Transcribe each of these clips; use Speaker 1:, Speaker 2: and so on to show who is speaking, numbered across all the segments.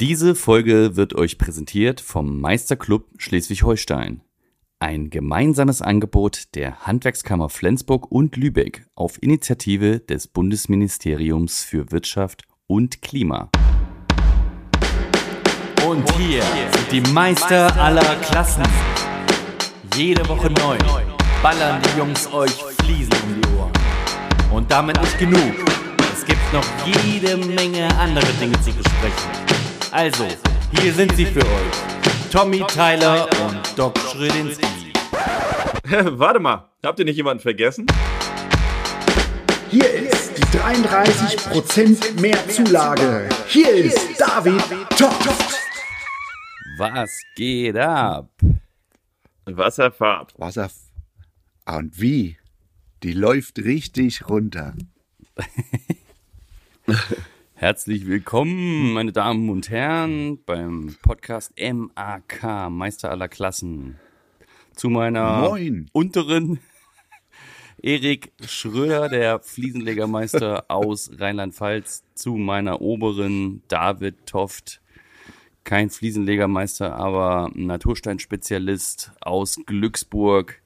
Speaker 1: Diese Folge wird euch präsentiert vom Meisterclub Schleswig-Holstein. Ein gemeinsames Angebot der Handwerkskammer Flensburg und Lübeck auf Initiative des Bundesministeriums für Wirtschaft und Klima. Und hier sind die Meister aller Klassen. Jede Woche neu ballern die Jungs euch Fliesen um die Ohren. Und damit nicht genug. Es gibt noch jede Menge andere Dinge zu besprechen. Also, hier sind sie für euch. Tommy Tyler und Doc Schrödinski.
Speaker 2: Warte mal, habt ihr nicht jemanden vergessen?
Speaker 3: Hier ist die 33% mehr Zulage. Hier ist David Toft.
Speaker 1: Was geht ab?
Speaker 2: Wasserfahrt.
Speaker 3: Wasser. Ah, Und wie? Die läuft richtig runter.
Speaker 1: Herzlich willkommen, meine Damen und Herren, beim Podcast MAK, Meister aller Klassen. Zu meiner
Speaker 3: Moin.
Speaker 1: unteren Erik Schröder, der Fliesenlegermeister aus Rheinland-Pfalz, zu meiner oberen David Toft, kein Fliesenlegermeister, aber Natursteinspezialist aus Glücksburg.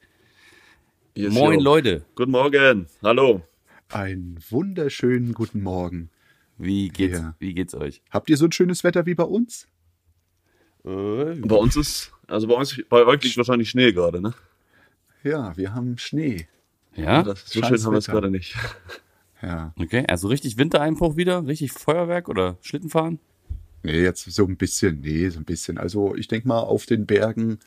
Speaker 2: Yes,
Speaker 1: Moin
Speaker 2: yo.
Speaker 1: Leute,
Speaker 2: Guten Morgen. Hallo.
Speaker 3: Einen wunderschönen guten Morgen.
Speaker 1: Wie geht's,
Speaker 3: Ja.
Speaker 1: wie geht's euch?
Speaker 3: Habt ihr so ein schönes Wetter wie bei uns?
Speaker 2: Bei uns ist, also bei uns, bei euch liegt wahrscheinlich Schnee gerade, ne?
Speaker 3: Ja, wir haben Schnee.
Speaker 1: Ja?
Speaker 2: Das, so schön haben wir es
Speaker 3: Wetter.
Speaker 2: gerade nicht.
Speaker 3: Ja.
Speaker 1: Okay, also richtig Wintereinbruch wieder? Richtig Feuerwerk oder Schlittenfahren?
Speaker 3: Nee, jetzt so ein bisschen, nee, so ein bisschen. Also ich denke mal, auf den Bergen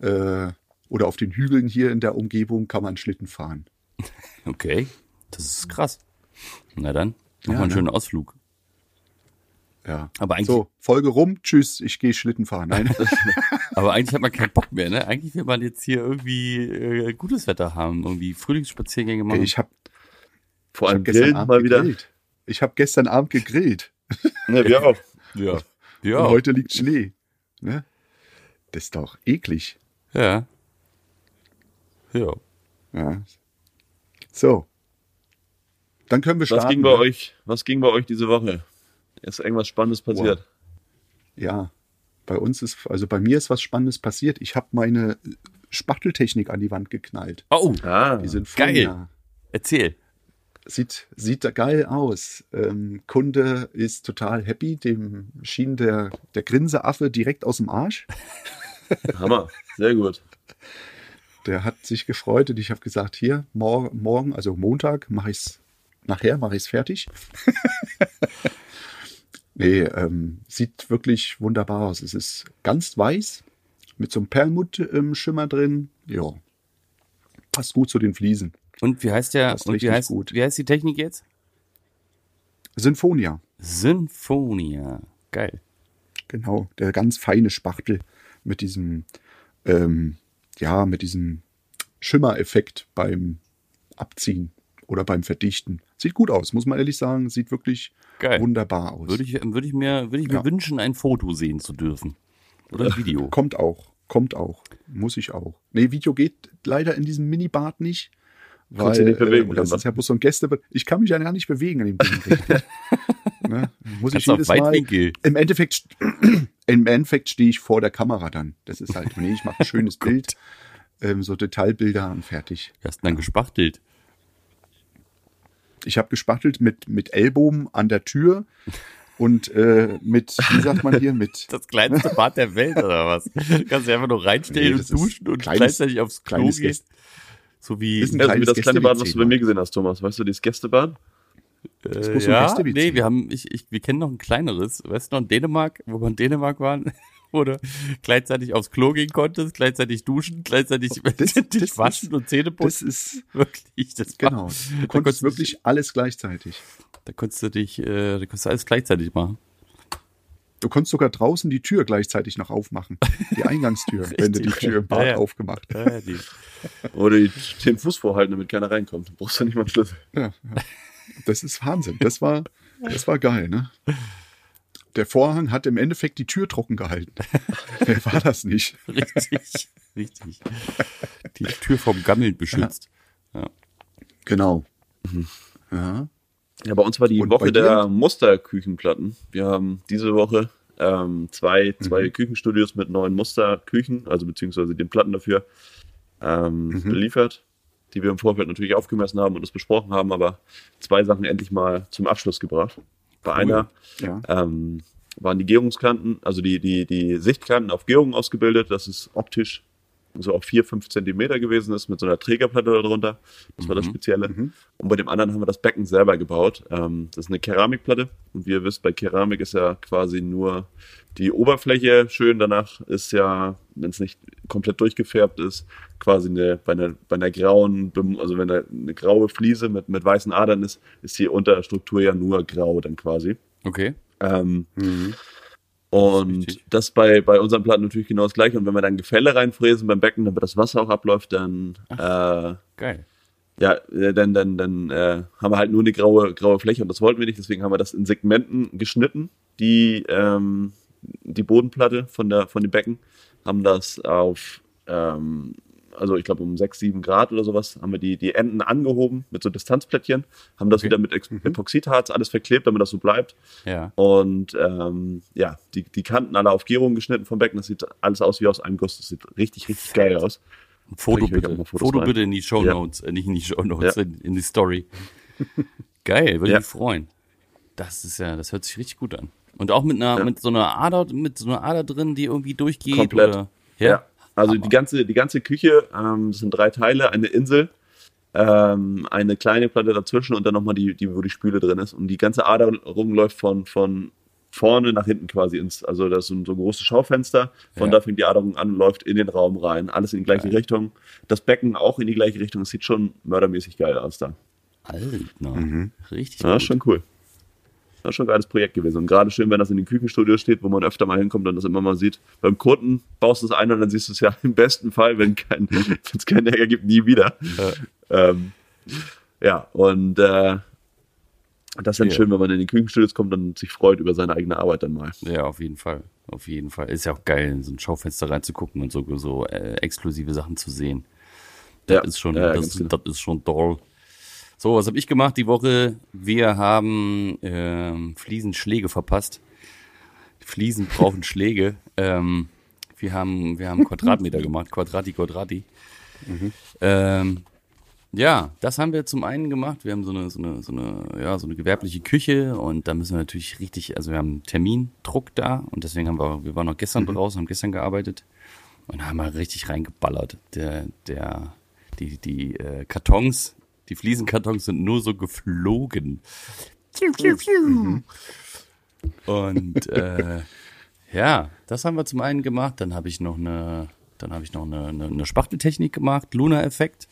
Speaker 3: äh, oder auf den Hügeln hier in der Umgebung kann man Schlitten fahren.
Speaker 1: Okay, das ist krass. Na dann, machen
Speaker 3: Ja,
Speaker 1: einen
Speaker 3: ne?
Speaker 1: schönen Ausflug.
Speaker 3: Ja.
Speaker 1: Aber eigentlich,
Speaker 3: So, Folge rum, tschüss, ich gehe Schlitten fahren. Nein.
Speaker 1: aber eigentlich hat man keinen Bock mehr, ne? Eigentlich will man jetzt hier irgendwie äh, gutes Wetter haben, irgendwie Frühlingsspaziergänge machen.
Speaker 3: ich habe
Speaker 2: Vor allem
Speaker 3: gestern Abend
Speaker 2: mal wieder.
Speaker 3: gegrillt. Ich habe gestern Abend gegrillt.
Speaker 2: Ne, wir auch.
Speaker 1: ja.
Speaker 3: Und
Speaker 1: Ja.
Speaker 3: heute liegt Schnee. Ne? Das ist doch eklig.
Speaker 1: Ja. Ja.
Speaker 3: Ja. So. Dann können wir
Speaker 2: Was
Speaker 3: starten.
Speaker 2: ging bei
Speaker 3: ne?
Speaker 2: euch, was ging bei euch diese Woche? Ist irgendwas Spannendes passiert?
Speaker 3: Ja. Bei uns ist, also bei mir ist was Spannendes passiert. Ich habe meine Spachteltechnik an die Wand geknallt.
Speaker 1: Oh,
Speaker 2: Ah,
Speaker 3: Die sind
Speaker 1: geil.
Speaker 3: ja,
Speaker 1: erzähl.
Speaker 3: Sieht, sieht da geil aus. Ähm, Kunde ist total happy. Dem schien der, der Grinseaffe direkt aus dem Arsch.
Speaker 2: Hammer. Sehr gut.
Speaker 3: Der hat sich gefreut und ich habe gesagt, hier, mor morgen, also Montag, mache ich es, nachher mache ich es fertig. nee, ähm, sieht wirklich wunderbar aus. Es ist ganz weiß, mit so einem Perlmutt-Schimmer drin. Ja, passt gut zu den Fliesen.
Speaker 1: Und wie heißt der, und wie heißt,
Speaker 3: gut.
Speaker 1: wie heißt die Technik jetzt?
Speaker 3: Sinfonia,
Speaker 1: Sinfonia. Geil.
Speaker 3: genau, der ganz feine Spachtel mit diesem, ähm, ja, mit diesem Schimmereffekt beim Abziehen oder beim Verdichten. Sieht gut aus, muss man ehrlich sagen. Sieht wirklich
Speaker 1: Geil.
Speaker 3: wunderbar aus.
Speaker 1: Würde ich, würde ich mir, würde ich mir
Speaker 3: Ja.
Speaker 1: wünschen, ein Foto sehen zu dürfen. Oder ein Video.
Speaker 3: Kommt auch, kommt auch. Muss ich auch. Nee, Video geht leider in diesem Minibad nicht. Weil,
Speaker 2: Kannst du nicht bewegen,
Speaker 3: äh, das ist ja bloß so ein Gäste. Ich kann mich ja gar nicht bewegen an dem Ding. ne? Muss ich
Speaker 1: Kannst du auf
Speaker 3: jedes Mal. Im Endeffekt, im Endeffekt stehe ich vor der Kamera dann. Das ist halt, nee, ich mache ein schönes Bild, ähm, so Detailbilder und fertig.
Speaker 1: Wie hast du dann gespachtelt?
Speaker 3: Ich habe gespachtelt mit, mit Ellbogen an der Tür und äh, mit, wie sagt man hier, mit
Speaker 1: Das kleinste Bad der Welt oder was? Du kannst dich einfach nur reinstellen
Speaker 3: Nee,
Speaker 1: und
Speaker 3: das ist
Speaker 1: duschen und
Speaker 3: kleines-
Speaker 1: gleichzeitig aufs Klo
Speaker 3: kleines
Speaker 1: gehen.
Speaker 3: Gäste-
Speaker 1: So wie
Speaker 3: Ist ein
Speaker 2: Also wie
Speaker 3: kleines
Speaker 2: das kleine Bad, was du bei mir gesehen hast, Thomas. Weißt du, dieses Gästebad?
Speaker 3: ist
Speaker 1: äh, ja, nee, wir haben ich, ich wir kennen noch ein kleineres, weißt du noch in Dänemark, wo wir in Dänemark waren, wo du gleichzeitig aufs Klo gehen konntest, gleichzeitig duschen, gleichzeitig
Speaker 3: das-
Speaker 1: dich
Speaker 3: das
Speaker 1: waschen
Speaker 3: ist-
Speaker 1: und Zähne
Speaker 3: Das
Speaker 1: putzen.
Speaker 3: ist,
Speaker 1: wirklich, das war-
Speaker 3: genau. Du
Speaker 1: da
Speaker 3: konntest
Speaker 1: dich-
Speaker 3: wirklich alles gleichzeitig.
Speaker 1: da konntest du dich, äh, da konntest du alles gleichzeitig machen.
Speaker 3: Du konntest sogar draußen die Tür gleichzeitig noch aufmachen. Die Eingangstür, wenn du die. Tür im Bad
Speaker 1: Ja, ja.
Speaker 3: aufgemacht hast.
Speaker 1: Ja,
Speaker 2: Oder den Fuß vorhalten, damit keiner reinkommt. Du brauchst ja nicht mal einen Schlüssel.
Speaker 3: Ja, ja. Das ist Wahnsinn. Das war, das war geil, ne? Der Vorhang hat im Endeffekt die Tür trocken gehalten. Wer war das nicht?
Speaker 1: richtig, richtig. Die Tür vom Gammeln beschützt.
Speaker 3: Genau. Ja.
Speaker 2: Ja, bei uns war die
Speaker 3: Und
Speaker 2: Woche der Musterküchenplatten. Wir haben diese Woche Ähm, zwei, zwei Küchenstudios mit neuen Musterküchen, also beziehungsweise den Platten dafür ähm, beliefert, die wir im Vorfeld natürlich aufgemessen haben und das besprochen haben, aber zwei Sachen endlich mal zum Abschluss gebracht. Bei einer.
Speaker 3: Ja.
Speaker 2: ähm, waren die Gärungskanten, also die, die, die Sichtkanten auf Gärung ausgebildet, dass es optisch so auf vier, fünf Zentimeter gewesen ist mit so einer Trägerplatte darunter. Das war das Spezielle. Und bei dem anderen haben wir das Becken selber gebaut. Ähm, das ist eine Keramikplatte. Und wie ihr wisst, bei Keramik ist ja quasi nur die Oberfläche schön. Danach ist ja, wenn es nicht komplett durchgefärbt ist, quasi eine, bei einer, bei einer grauen, also wenn eine graue Fliese mit, mit weißen Adern ist, ist die Unterstruktur ja nur grau dann quasi.
Speaker 1: Okay.
Speaker 2: Ähm,
Speaker 3: Mhm.
Speaker 2: Und
Speaker 1: wichtig.
Speaker 2: das bei, bei unseren Platten natürlich genau das gleiche. Und wenn wir dann Gefälle reinfräsen beim Becken, damit das Wasser auch abläuft, dann, äh,
Speaker 1: Geil.
Speaker 2: ja, äh, dann, dann, dann äh, haben wir halt nur eine graue, graue Fläche und das wollten wir nicht. Deswegen haben wir das in Segmenten geschnitten, die, ähm, die Bodenplatte von, der, von dem Becken, haben das auf, ähm, also ich glaube um 6, 7 Grad oder sowas, haben wir die, die Enden angehoben mit so Distanzplättchen, haben das
Speaker 1: Okay.
Speaker 2: wieder mit Ex Epoxidharz alles verklebt, damit das so bleibt.
Speaker 1: Ja.
Speaker 2: Und ähm, ja, die, die Kanten alle auf Gärung geschnitten vom Becken. Das sieht alles aus wie aus einem Guss. Das sieht richtig, richtig geil aus.
Speaker 1: Ein Foto bitte. Foto
Speaker 2: rein.
Speaker 1: bitte in die Show Notes, äh, nicht in die Show Notes,
Speaker 2: Ja.
Speaker 1: in, in die Story. Geil, würde
Speaker 2: Ja.
Speaker 1: mich freuen. Das ist ja, das hört sich richtig gut an. Und auch mit einer,
Speaker 2: Ja.
Speaker 1: mit so einer Ader, mit so einer Ader drin, die irgendwie durchgeht
Speaker 2: Komplett.
Speaker 1: oder.
Speaker 2: Ja. Also die ganze, die ganze Küche, ähm, das sind drei Teile, eine Insel, ähm, eine kleine Platte dazwischen und dann nochmal die, die, wo die Spüle drin ist. Und die ganze Ader läuft von, von vorne nach hinten quasi ins, also das ist so ein, so ein großes Schaufenster. Von
Speaker 1: Ja.
Speaker 2: da fängt die Aderung an und läuft in den Raum rein. Alles in die gleiche Richtung. Das Becken auch in die gleiche Richtung. Es sieht schon mördermäßig geil aus da.
Speaker 1: Alter. Richtig
Speaker 2: Ja,
Speaker 1: gut.
Speaker 2: schon cool. Das ist schon ein geiles Projekt gewesen. Und gerade schön, wenn das in den Küchenstudios steht, wo man öfter mal hinkommt und das immer mal sieht. Beim Kunden baust du es ein und dann siehst du es ja im besten Fall, wenn kein, es keinen Ärger gibt, nie wieder. Ähm, ja, und äh, das ist dann
Speaker 1: Ja.
Speaker 2: schön, wenn man in die Küchenstudios kommt und sich freut über seine eigene Arbeit dann mal.
Speaker 1: Ja, auf jeden Fall. Auf jeden Fall. Ist ja auch geil, in so ein Schaufenster reinzugucken und so, so äh, exklusive Sachen zu sehen. Das
Speaker 2: Ja,
Speaker 1: ist schon,
Speaker 2: ja,
Speaker 1: das,
Speaker 2: genau.
Speaker 1: das ist schon toll. So, was habe ich gemacht die Woche? Wir haben ähm, Fliesenschläge verpasst. Fliesen brauchen Schläge. Ähm, wir haben, wir haben Quadratmeter gemacht, Quadrati, Quadrati. Ähm, ja, das haben wir zum einen gemacht. Wir haben so eine, so eine, so eine, ja, so eine gewerbliche Küche und da müssen wir natürlich richtig, also wir haben einen Termindruck da und deswegen haben wir, wir waren noch gestern draußen, haben gestern gearbeitet und haben wir richtig reingeballert. Der, der, die, die äh, Kartons, die Fliesenkartons sind nur so geflogen. Und äh, ja, das haben wir zum einen gemacht. Dann habe ich noch eine, dann habe ich noch eine, eine, eine Spachteltechnik gemacht, Luna-Effekt.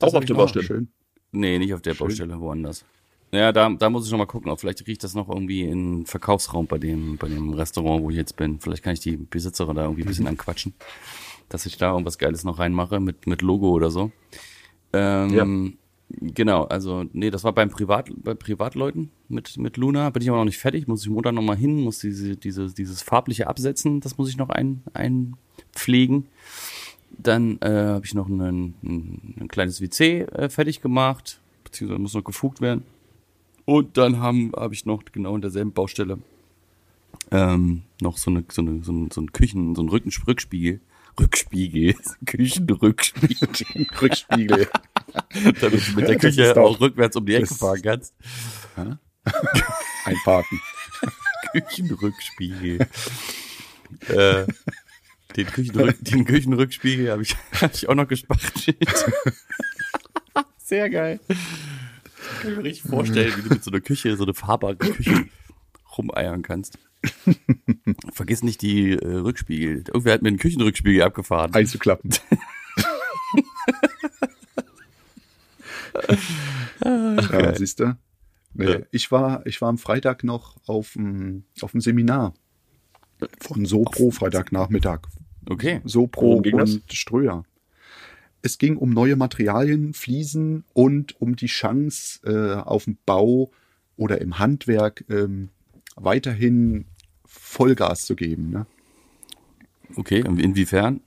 Speaker 2: Auch auf der Baustelle.
Speaker 3: schön.
Speaker 1: Nee, nicht auf der Baustelle, woanders. Ja, da, da muss ich noch mal gucken. Ob vielleicht riecht das noch irgendwie in Verkaufsraum bei dem, bei dem Restaurant, wo ich jetzt bin. Vielleicht kann ich die Besitzerin da irgendwie ein bisschen anquatschen, dass ich da irgendwas Geiles noch reinmache mit, mit Logo oder so. Ähm, Genau, also nee, das war beim Privat, bei Privatleuten mit, mit Luna. Bin ich aber noch nicht fertig, muss ich Montag noch mal hin, muss diese, diese, dieses farbliche absetzen, das muss ich noch ein, einpflegen. Dann äh, habe ich noch ein, ein, ein kleines WC äh, fertig gemacht, beziehungsweise muss noch gefugt werden. Und dann habe ich noch genau in derselben Baustelle ähm, noch so eine so eine so ein, so ein Küchen so ein Rücken, Rückspiegel Rückspiegel Küchenrückspiegel
Speaker 3: Rückspiegel.
Speaker 1: damit du mit der Küche auch rückwärts um die Ecke fahren kannst.
Speaker 3: Einparken.
Speaker 1: Küchenrückspiegel. äh, den, Küchenrück, den Küchenrückspiegel habe ich, hab ich auch noch gespachtelt. Sehr geil. Kann ich mir richtig vorstellen, wie du mit so einer Küche, so eine fahrbare Küche rumeiern kannst. Vergiss nicht die äh, Rückspiegel. Irgendwer hat mir einen Küchenrückspiegel abgefahren.
Speaker 3: Einzuklappen. ja, siehst du? Nee,
Speaker 1: Ja.
Speaker 3: ich, war, ich war am Freitag noch auf dem, auf dem Seminar von Sopro, Freitagnachmittag.
Speaker 1: Okay.
Speaker 3: Sopro
Speaker 2: ging das?
Speaker 3: und Ströer. Es ging um neue Materialien, Fliesen und um die Chance äh, auf dem Bau oder im Handwerk ähm, weiterhin Vollgas zu geben. Ne?
Speaker 1: Okay, inwiefern?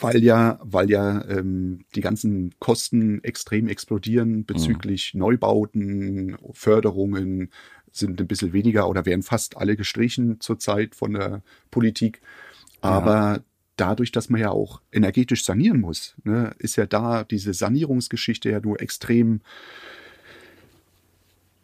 Speaker 3: weil ja, weil ja ähm, die ganzen Kosten extrem explodieren bezüglich Neubauten, Förderungen, sind ein bisschen weniger oder werden fast alle gestrichen zurzeit von der Politik. Aber ja. dadurch, dass man ja auch energetisch sanieren muss, ne, ist ja da diese Sanierungsgeschichte ja nur extrem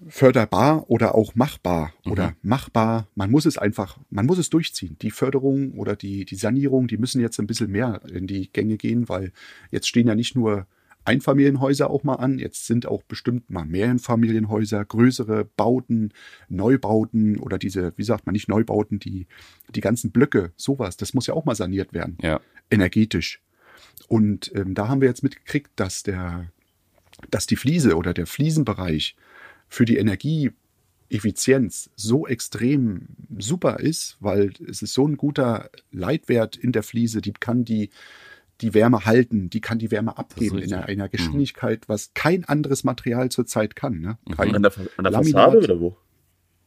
Speaker 3: förderbar oder auch machbar mhm. oder machbar. Man muss es einfach, man muss es durchziehen. Die Förderung oder die, die Sanierung, die müssen jetzt ein bisschen mehr in die Gänge gehen, weil jetzt stehen ja nicht nur Einfamilienhäuser auch mal an. Jetzt sind auch bestimmt mal Mehrfamilienhäuser, größere Bauten, Neubauten oder diese, wie sagt man, nicht Neubauten, die, die ganzen Blöcke, sowas. Das muss ja auch mal saniert werden.
Speaker 1: Ja.
Speaker 3: Energetisch. Und ähm, da haben wir jetzt mitgekriegt, dass der, dass die Fliese oder der Fliesenbereich für die Energieeffizienz so extrem super ist, weil es ist so ein guter Leitwert in der Fliese, die kann die die Wärme halten, die kann die Wärme abgeben in einer, einer, mhm. Geschwindigkeit, mhm. was kein anderes Material zurzeit kann. Ne?
Speaker 2: Mhm. Kein an der, an der Fassade oder wo?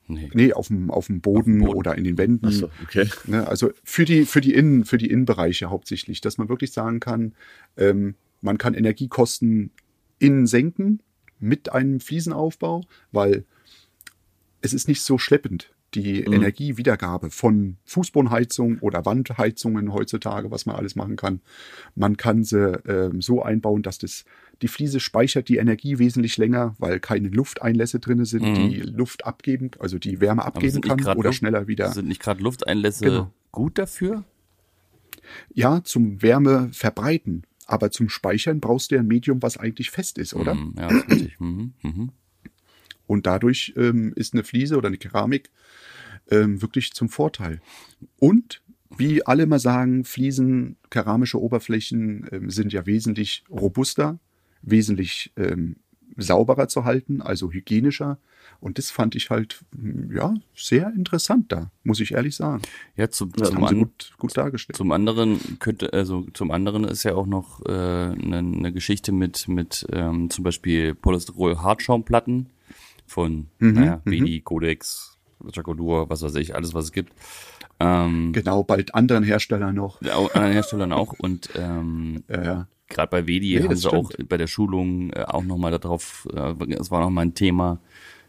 Speaker 3: Nee. nee, auf dem, auf dem Boden, Boden. oder in den Wänden. Ach so, okay. Ne, also für die, für die Innen, für die Innenbereiche hauptsächlich, dass man wirklich sagen kann, ähm, man kann Energiekosten innen senken mit einem Fliesenaufbau, weil es ist nicht so schleppend die mhm. Energiewiedergabe von Fußbodenheizung oder Wandheizungen heutzutage, was man alles machen kann. Man kann sie äh, so einbauen, dass das die Fliese speichert die Energie wesentlich länger, weil keine Lufteinlässe drin sind, mhm. die Luft abgeben, also die Wärme abgeben kann oder Luft, schneller wieder.
Speaker 1: Sind nicht gerade Lufteinlässe genau. gut dafür?
Speaker 3: Ja, zum Wärme verbreiten. Aber zum Speichern brauchst du ja ein Medium, was eigentlich fest ist, oder?
Speaker 1: Mhm, ja, das ist richtig. Mhm, mhm.
Speaker 3: Und dadurch ähm, ist eine Fliese oder eine Keramik ähm, wirklich zum Vorteil. Und wie alle mal sagen, Fliesen, keramische Oberflächen ähm, sind ja wesentlich robuster, wesentlich ähm, sauberer zu halten, also hygienischer. Und das fand ich halt, ja, sehr interessant da, muss ich ehrlich sagen.
Speaker 1: Ja, zum, das zum, an, gut, gut dargestellt. Zum anderen könnte, also zum anderen ist ja auch noch äh, eine, eine Geschichte mit, mit ähm, zum Beispiel Polystyrol-Hartschaumplatten von mhm, naja, mhm. Codex, Jacodur, was weiß ich, alles, was es gibt.
Speaker 3: Ähm, genau, bald anderen Herstellern noch.
Speaker 1: Ja, anderen Herstellern auch. Und ähm, ja, ja. Gerade bei Vedi nee, haben sie stimmt. auch bei der Schulung äh, auch nochmal darauf, äh, es war nochmal ein Thema,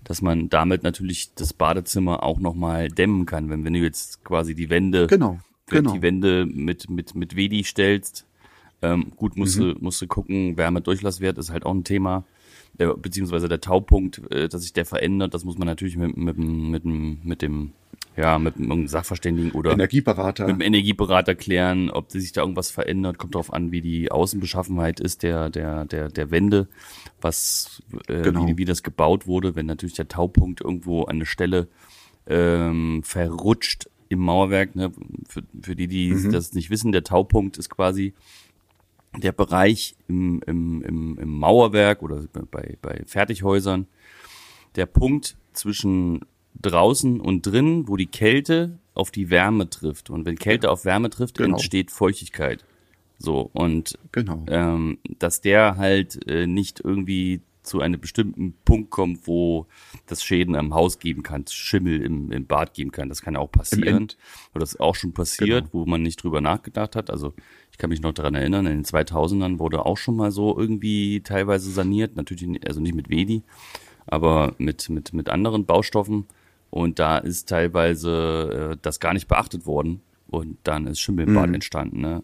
Speaker 1: dass man damit natürlich das Badezimmer auch nochmal dämmen kann. Wenn, wenn du jetzt quasi die Wände,
Speaker 3: genau, genau.
Speaker 1: die Wände mit, mit, mit Vedi stellst, ähm, gut, musst, mhm. du, musst du gucken, Wärmedurchlasswert ist halt auch ein Thema der, beziehungsweise der Taupunkt, äh, dass sich der verändert, das muss man natürlich mit, mit, mit, mit dem ja, mit einem Sachverständigen oder
Speaker 3: Energieberater.
Speaker 1: mit dem Energieberater klären, ob sich da irgendwas verändert. Kommt darauf an, wie die Außenbeschaffenheit ist der, der, der, der Wände, was, äh, genau. wie, wie das gebaut wurde. Wenn natürlich der Taupunkt irgendwo an eine Stelle ähm, verrutscht im Mauerwerk, ne, für, für die, die mhm. das nicht wissen, der Taupunkt ist quasi der Bereich im, im, im, im Mauerwerk oder bei, bei Fertighäusern, der Punkt zwischen draußen und drin, wo die Kälte auf die Wärme trifft. Und wenn Kälte auf Wärme trifft, genau. entsteht Feuchtigkeit. So, und
Speaker 3: genau.
Speaker 1: ähm, dass der halt äh, nicht irgendwie zu einem bestimmten Punkt kommt, wo das Schäden am Haus geben kann, Schimmel im, im Bad geben kann. Das kann auch passieren. Oder das ist auch schon passiert, genau. wo man nicht drüber nachgedacht hat. Also ich kann mich noch daran erinnern, in den 2000ern wurde auch schon mal so irgendwie teilweise saniert. Natürlich, also nicht mit Wedi, aber mit, mit, mit anderen Baustoffen. Und da ist teilweise äh, das gar nicht beachtet worden. Und dann ist Schimmel im Bad mhm. entstanden. Ne?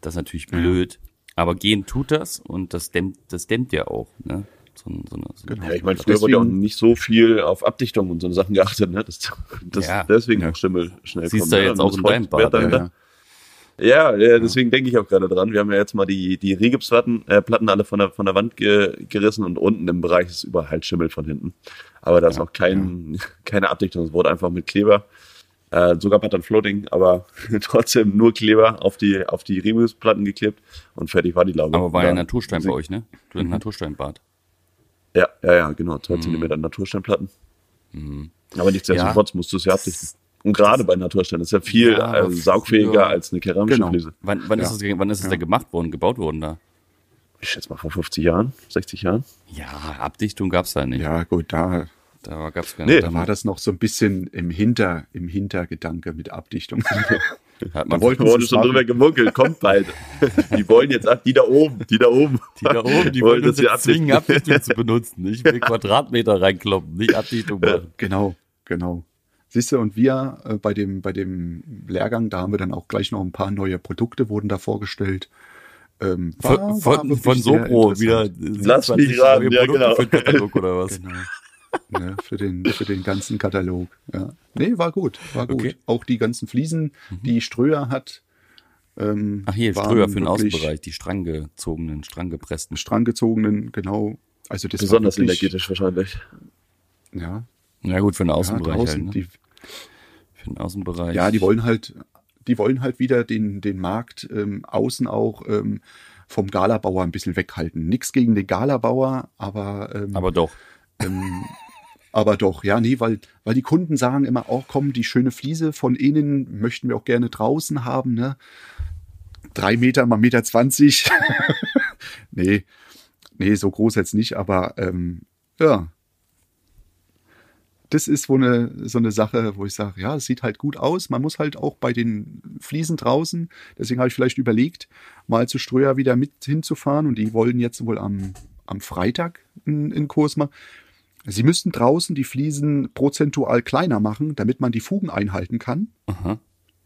Speaker 1: Das ist natürlich blöd. Ja. Aber gehen tut das und das dämmt, das dämmt ja auch. Ne?
Speaker 2: So, so eine, so genau. Ja, ich meine, früher wurde ja auch nicht so viel auf Abdichtung und so Sachen geachtet, ne? Das, das ja. deswegen ja. Schimmel schnell
Speaker 1: Siehst kommt. Siehst du ne? jetzt auch in deinem Bad.
Speaker 2: Ja, ja. ja, deswegen denke ich auch gerade dran. Wir haben ja jetzt mal die, die Rigipsplatten äh, Platten alle von der, von der Wand ge, gerissen und unten im Bereich ist überall halt Schimmel von hinten. Aber da ist auch kein, keine Abdichtung. Es wurde einfach mit Kleber, äh, sogar Pattern Floating, aber trotzdem nur Kleber auf die, auf die Rigipsplatten geklebt und fertig war die Laube.
Speaker 1: Aber war ja Naturstein bei euch, ne? Du hast mhm. Natursteinbad.
Speaker 2: Ja, ja, ja, genau. Zwei mhm. Zentimeter Natursteinplatten. Mhm. Aber nichtsdestotrotz ja. musst du es ja abdichten. Und gerade bei Naturstein ist ja viel ja, äh, saugfähiger als eine keramische genau. Fliese.
Speaker 1: Wann, wann, ja. ist es, wann ist es ja. da gemacht worden, gebaut worden da?
Speaker 2: Ich schätze mal vor 50 Jahren, 60 Jahren.
Speaker 1: Ja, Abdichtung gab's da nicht.
Speaker 3: Ja, gut, da, da gab's gar nicht. Nee, da war das noch so ein bisschen im Hinter, im Hintergedanke mit Abdichtung.
Speaker 1: Hat
Speaker 3: Da
Speaker 1: man
Speaker 3: wollten
Speaker 2: Da wurde
Speaker 3: sie
Speaker 2: schon
Speaker 3: machen.
Speaker 2: drüber gemunkelt, kommt bald. Die wollen jetzt ab, die da oben, die da oben.
Speaker 1: die da oben, die
Speaker 2: Wollen
Speaker 1: wollen uns
Speaker 2: das hier
Speaker 1: jetzt zwingen,
Speaker 2: abdichten.
Speaker 1: Abdichtung zu benutzen. Ich will Quadratmeter reinkloppen, nicht Abdichtung machen.
Speaker 3: Genau, genau. Siehst du, und wir äh, bei, dem, bei dem Lehrgang, da haben wir dann auch gleich noch ein paar neue Produkte, wurden da vorgestellt. Ähm, war-
Speaker 1: Von,
Speaker 3: war
Speaker 1: von, von Sopro wieder.
Speaker 2: Lass
Speaker 1: 27
Speaker 2: mich raten, ja, genau.
Speaker 1: für den Katalog oder was?
Speaker 3: Genau. Ne, für, den, für den ganzen Katalog. Ja. Nee, war gut, war gut.
Speaker 1: Okay.
Speaker 3: Auch die ganzen Fliesen, die Ströer hat. Ähm,
Speaker 1: Ach hier, Ströer für den
Speaker 3: wirklich
Speaker 1: Außenbereich, die stranggezogenen, stranggepressten.
Speaker 3: Stranggezogenen, genau. Also das
Speaker 2: Besonders
Speaker 3: wirklich,
Speaker 2: energetisch wahrscheinlich.
Speaker 3: Ja,
Speaker 1: Ja gut, für den
Speaker 3: ja,
Speaker 1: Außenbereich
Speaker 3: draußen,
Speaker 1: halt, ne?
Speaker 3: die,
Speaker 1: Für den Außenbereich.
Speaker 3: Ja, die wollen halt, die wollen halt wieder den, den Markt ähm, außen auch ähm, vom Galabauer ein bisschen weghalten. Nix gegen den Galabauer, aber, ähm,
Speaker 1: Aber doch.
Speaker 3: Ähm, aber doch, ja, nee, weil, weil die Kunden sagen immer auch, komm, die schöne Fliese von innen möchten wir auch gerne draußen haben, ne? Drei Meter mal Meter zwanzig. nee, nee, so groß jetzt nicht, aber ähm, ja. Das ist wo eine, so eine Sache, wo ich sage, ja, es sieht halt gut aus. Man muss halt auch bei den Fliesen draußen, deswegen habe ich vielleicht überlegt, mal zu Ströer wieder mit hinzufahren und die wollen jetzt wohl am, am Freitag einen Kurs machen. Sie müssten draußen die Fliesen prozentual kleiner machen, damit man die Fugen einhalten kann.
Speaker 1: Aha.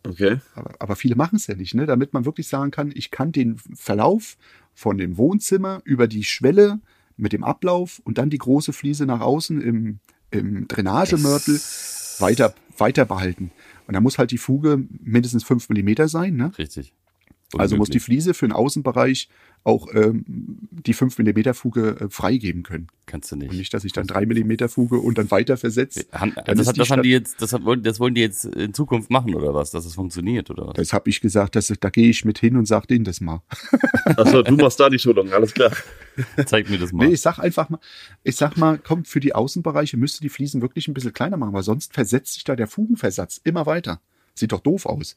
Speaker 2: Okay.
Speaker 3: Aber, aber viele machen es ja nicht, ne? damit man wirklich sagen kann, ich kann den Verlauf von dem Wohnzimmer über die Schwelle mit dem Ablauf und dann die große Fliese nach außen im, im Drainagemörtel weiter, weiter behalten. Und da muss halt die Fuge mindestens 5 mm sein. Ne?
Speaker 1: Richtig.
Speaker 3: Also muss die. Fliese für den Außenbereich auch ähm, die 5 mm Fuge äh, freigeben können.
Speaker 1: Kannst du nicht.
Speaker 3: Und nicht, dass ich dann 3 mm Fuge und dann weiter versetzt. Dann
Speaker 1: das, hat, das haben die jetzt, das, hat, wollen- das wollen die jetzt in Zukunft machen oder was? Dass es funktioniert oder was?
Speaker 3: Das habe ich gesagt, dass, da gehe ich mit hin und sage denen das mal.
Speaker 2: Achso, du machst da die Schulung, alles klar.
Speaker 1: Zeig mir das mal.
Speaker 3: Nee, ich sag einfach mal, ich sag mal, komm, für die Außenbereiche müsste die Fliesen wirklich ein bisschen kleiner machen, weil sonst versetzt sich da der Fugenversatz immer weiter. Sieht doch doof aus.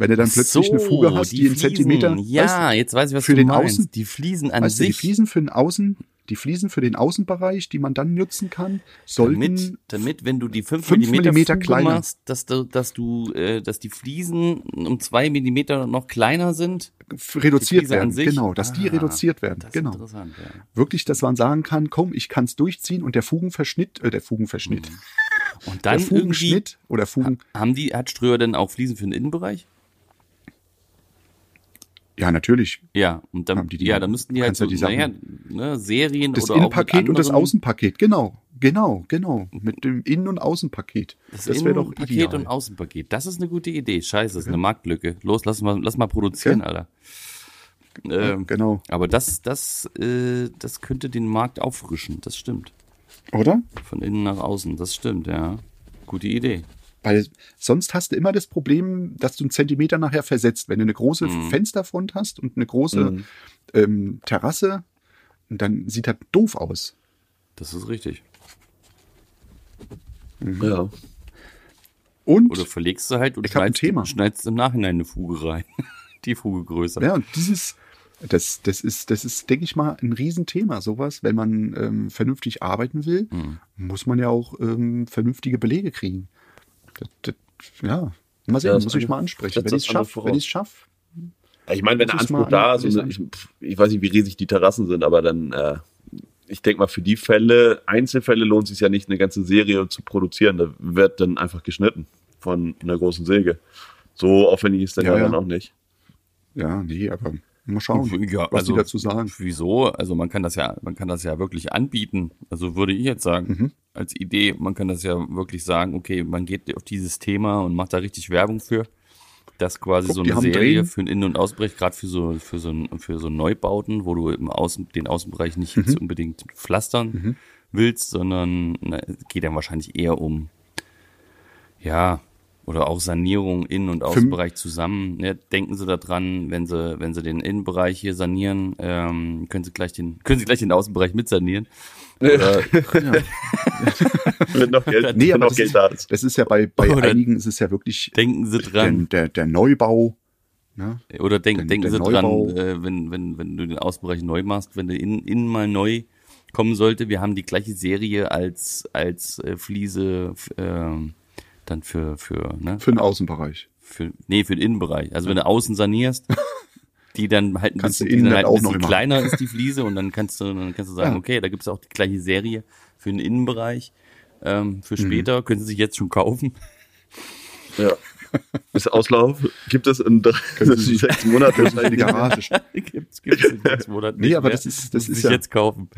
Speaker 3: Wenn du dann plötzlich
Speaker 1: So,
Speaker 3: eine Fuge hast, die, in
Speaker 1: Fliesen.
Speaker 3: Zentimeter.
Speaker 1: Ja,
Speaker 3: weißt
Speaker 1: jetzt weiß ich, was
Speaker 3: für
Speaker 1: du
Speaker 3: den
Speaker 1: meinst.
Speaker 3: Außen-
Speaker 1: die Fliesen an
Speaker 3: weißt du, die
Speaker 1: sich,
Speaker 3: Fliesen für den Außen, die Fliesen für den Außenbereich, die man dann nutzen kann, sollten
Speaker 1: damit, damit, wenn du die 5
Speaker 3: fünf
Speaker 1: mm
Speaker 3: Millimeter
Speaker 1: Fuge
Speaker 3: kleiner.
Speaker 1: machst, dass du, dass du, äh, dass die Fliesen um 2 Millimeter noch kleiner sind.
Speaker 3: f- reduziert
Speaker 1: Fliese an
Speaker 3: werden.
Speaker 1: sich?
Speaker 3: Genau, dass die
Speaker 1: Ah,
Speaker 3: reduziert werden. Genau.
Speaker 1: ja.
Speaker 3: Wirklich, dass man sagen kann, komm, ich kann es durchziehen und der Fugenverschnitt, äh, der Fugenverschnitt,
Speaker 1: Und
Speaker 3: der
Speaker 1: dann irgendwie,
Speaker 3: Fugenschnitt oder Fugen,
Speaker 1: haben die, hat Ströer denn auch Fliesen für den Innenbereich?
Speaker 3: Ja, natürlich.
Speaker 1: Ja, und dann,
Speaker 3: die die-
Speaker 1: ja, dann müssten die halt
Speaker 3: kannst ja
Speaker 1: so,
Speaker 3: die Sachen-
Speaker 1: naja, ne, Serien
Speaker 3: Das
Speaker 1: oder
Speaker 3: Innenpaket und das Außenpaket, genau. Genau, genau. Mit dem Innen- und Außenpaket.
Speaker 1: Das,
Speaker 3: Das, wäre doch
Speaker 1: Innenpaket
Speaker 3: ideal.
Speaker 1: und Außenpaket. Das ist eine gute Idee. Scheiße, das ist eine Marktlücke. Los, lass mal, lass mal produzieren,
Speaker 3: Ja.
Speaker 1: Alter.
Speaker 3: Ja,
Speaker 1: Ähm,
Speaker 3: genau.
Speaker 1: aber das, das, äh, das könnte den Markt auffrischen. Das stimmt.
Speaker 3: Oder?
Speaker 1: Von innen nach außen. Das stimmt, ja. Gute Idee.
Speaker 3: Weil sonst hast du immer das Problem, dass du einen Zentimeter nachher versetzt. Wenn du eine große
Speaker 1: Mhm.
Speaker 3: Fensterfront hast und eine große
Speaker 2: Mhm.
Speaker 3: ähm, Terrasse, dann sieht das doof aus.
Speaker 1: Das ist richtig.
Speaker 2: Ja.
Speaker 3: Und,
Speaker 1: Oder verlegst du halt und schneidest,
Speaker 3: Thema.
Speaker 1: schneidest im Nachhinein eine Fuge rein. Die Fuge größer.
Speaker 3: ja, und dieses, das, das ist, das ist, denke ich mal, ein Riesenthema. Sowas, wenn man ähm, vernünftig arbeiten will,
Speaker 1: Mhm.
Speaker 3: muss man ja auch ähm, vernünftige Belege kriegen. Das, das, ja, mal sehen,
Speaker 2: Ja, das
Speaker 3: muss ich mal ansprechen. Wenn ich es schaffe, wenn ich es schaffe,
Speaker 2: Ja, Ich meine, wenn der Anspruch da ist,
Speaker 3: ich
Speaker 2: ich, weiß nicht, wie riesig die Terrassen sind, aber dann, äh, ich denke mal, für die Fälle, Einzelfälle lohnt es sich ja nicht, eine ganze Serie zu produzieren. Da wird dann einfach geschnitten von einer großen Säge. So aufwendig ist dann
Speaker 3: Ja,
Speaker 2: ja,
Speaker 3: ja.
Speaker 2: dann auch nicht.
Speaker 3: ja, nee, aber mal schauen,
Speaker 1: Ja,
Speaker 3: was
Speaker 1: also-
Speaker 3: die dazu sagen.
Speaker 1: Wieso? Also man kann das ja, man kann das ja wirklich anbieten. Also würde ich jetzt sagen,
Speaker 3: Mhm.
Speaker 1: als Idee, man kann das ja wirklich sagen, okay, man geht auf dieses Thema und macht da richtig Werbung für. Das quasi
Speaker 3: Guck,
Speaker 1: so eine Serie
Speaker 3: Drehen.
Speaker 1: für einen Innen- und Ausbrech, gerade für so, für so, für so Neubauten, wo du im Außen, den Außenbereich nicht
Speaker 3: Mhm.
Speaker 1: unbedingt pflastern willst, sondern na, es geht dann wahrscheinlich eher um, ja, oder auch Sanierung Innen- und Außenbereich zusammen. Ja, denken Sie daran, wenn Sie, wenn Sie den Innenbereich hier sanieren, ähm, können Sie gleich den, können Sie gleich den Außenbereich mit sanieren. Oder,
Speaker 2: Wenn noch Geld,
Speaker 3: Nee, aber
Speaker 2: noch
Speaker 3: das
Speaker 2: Geld
Speaker 3: ist,
Speaker 2: da ist.
Speaker 3: das ist ja bei, bei
Speaker 1: Oder-
Speaker 3: einigen ist es ja wirklich
Speaker 1: denken Sie
Speaker 3: der,
Speaker 1: dran,
Speaker 3: der, der Neubau. Ne?
Speaker 1: oder denk,
Speaker 3: der-
Speaker 1: denken
Speaker 3: der
Speaker 1: Sie
Speaker 3: Neubau.
Speaker 1: dran, äh, wenn, wenn, wenn du den Außenbereich neu machst, wenn du innen, innen mal neu kommen sollte, wir haben die gleiche Serie als, als äh, Fliese, ähm, dann für, für, ne?
Speaker 3: Für den Außenbereich.
Speaker 1: Für, nee, für den Innenbereich. Also wenn du außen sanierst, die dann halt ein
Speaker 3: Kannst du
Speaker 1: bisschen, die
Speaker 3: innen
Speaker 1: dann halt
Speaker 3: auch
Speaker 1: ein
Speaker 3: noch
Speaker 1: bisschen
Speaker 3: immer.
Speaker 1: kleiner ist die Fliese und dann kannst du, dann kannst du sagen,
Speaker 3: Ja.
Speaker 1: okay, da gibt's auch die gleiche Serie für den Innenbereich. Ähm,
Speaker 3: Mhm.
Speaker 1: für später können sie sich jetzt schon kaufen.
Speaker 2: Ja. Ist Auslauf? Gibt es in drei, sechs Monaten
Speaker 3: in die Garage.
Speaker 1: gibt's, gibt's in sechs Monaten
Speaker 3: Nee, aber
Speaker 1: mehr.
Speaker 3: das ist- das ist
Speaker 1: ich
Speaker 3: ja-
Speaker 1: jetzt kaufen.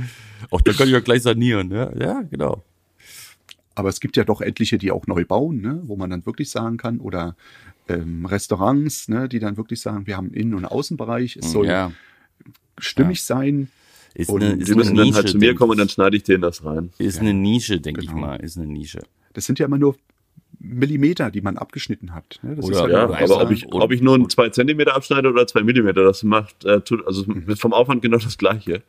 Speaker 1: Auch da kann ich ja gleich sanieren, ja, ja, genau.
Speaker 3: Aber es gibt ja doch etliche, die auch neu bauen, ne? wo man dann wirklich sagen kann, oder ähm, Restaurants, ne? die dann wirklich sagen, wir haben einen Innen- und Außenbereich, es soll
Speaker 1: ja,
Speaker 3: stimmig sein.
Speaker 1: ist
Speaker 3: Und
Speaker 1: eine,
Speaker 3: die
Speaker 2: Die
Speaker 1: eine
Speaker 2: müssen dann
Speaker 1: Nische,
Speaker 2: halt zu mir kommen und
Speaker 1: ich.
Speaker 2: dann schneide ich denen das rein.
Speaker 1: Ist eine Nische, denke ich
Speaker 3: Genau.
Speaker 1: mal, ist eine Nische.
Speaker 3: Das sind ja immer nur Millimeter, die man abgeschnitten hat. Ne? Das
Speaker 1: Oder-
Speaker 3: ist ja,
Speaker 2: Ja, aber ob
Speaker 1: ja,
Speaker 2: ich, ob ich nur einen zwei Zentimeter abschneide oder zwei Millimeter, das macht, äh, tut, also vom Aufwand genau das Gleiche.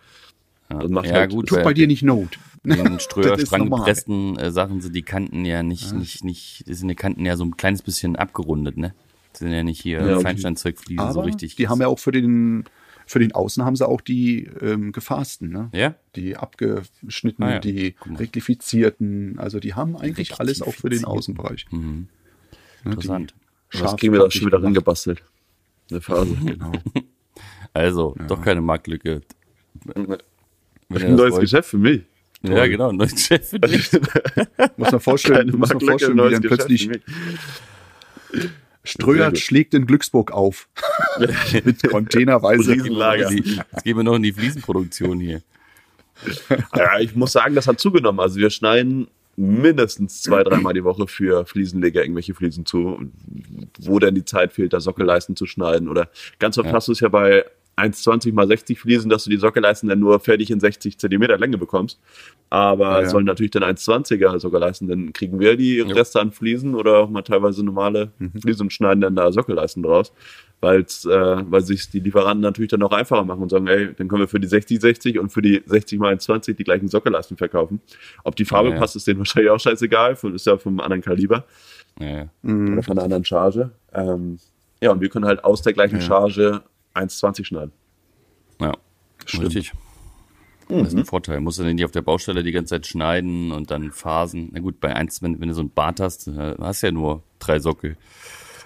Speaker 2: Das macht
Speaker 1: Ja,
Speaker 2: halt,
Speaker 1: gut,
Speaker 3: tut bei dir nicht Not.
Speaker 1: In den Ströer,
Speaker 3: Das ist normal.
Speaker 1: stranggepressten äh, Sachen sind die Kanten ja nicht, nicht, nicht, das sind die Kanten ja so ein kleines bisschen abgerundet, ne? Das sind ja nicht hier
Speaker 2: Ja.
Speaker 1: Feinsteinzeugfliesen so richtig.
Speaker 3: die haben ja auch für den, für den Außen haben sie auch die ähm, gefasten, ne?
Speaker 1: ja?
Speaker 3: Die abgeschnittenen,
Speaker 1: Ah ja,
Speaker 3: die reklifizierten, also die haben eigentlich alles auch für den Außenbereich.
Speaker 1: Mhm.
Speaker 3: Ne, die
Speaker 1: Interessant.
Speaker 2: das kriegen wir da schon wieder rangebastelt. Eine Phase.
Speaker 3: Genau.
Speaker 1: Also, doch keine Marktlücke.
Speaker 2: Ein neues
Speaker 1: wollt.
Speaker 2: Geschäft für mich.
Speaker 1: Ja, genau, ein neues Chef für dich.
Speaker 3: Muss man vorstellen,
Speaker 2: Keine
Speaker 3: muss man vorstellen wie dann
Speaker 2: Geschäft
Speaker 3: plötzlich
Speaker 2: für mich. Sehr
Speaker 3: Ströer
Speaker 2: gut.
Speaker 3: schlägt in Glücksburg auf. Mit containerweise.
Speaker 2: Riesenlager.
Speaker 1: Jetzt gehen wir noch in die Fliesenproduktion hier.
Speaker 2: Ja, ich muss sagen, das hat zugenommen. Also wir schneiden mindestens zwei, dreimal die Woche für Fliesenleger irgendwelche Fliesen zu, wo denn die Zeit fehlt, da Sockelleisten zu schneiden. Oder ganz oft
Speaker 1: Ja.
Speaker 2: hast du es ja bei 1,20 mal 60 Fliesen, dass du die Sockelleisten dann nur fertig in 60 Zentimeter Länge bekommst. Aber
Speaker 3: Ja, ja.
Speaker 2: es sollen natürlich dann 1,20er Sockelleisten, dann kriegen wir die Reste an Fliesen oder auch mal teilweise normale
Speaker 3: Mhm.
Speaker 2: Fliesen und schneiden dann da Sockelleisten draus. Weil's, äh, weil sich die Lieferanten natürlich dann auch einfacher machen und sagen, ey, dann können wir für die 60-60 und für die 60 mal 1,20 die gleichen Sockelleisten verkaufen. Ob die Farbe
Speaker 1: Ja, ja.
Speaker 2: passt, ist denen wahrscheinlich auch scheißegal, ist ja vom anderen Kaliber
Speaker 1: Ja, ja.
Speaker 3: Mhm.
Speaker 2: oder von einer anderen Charge. Ähm, ja, und wir können halt aus der gleichen
Speaker 3: Ja.
Speaker 2: Charge 1,20 schneiden.
Speaker 1: ja. richtig. Das ist ein Vorteil. Musst du nicht auf der Baustelle die ganze Zeit schneiden und dann phasen. Na gut, bei eins, wenn, wenn du so ein Bad hast, äh, hast du ja nur drei Sockel,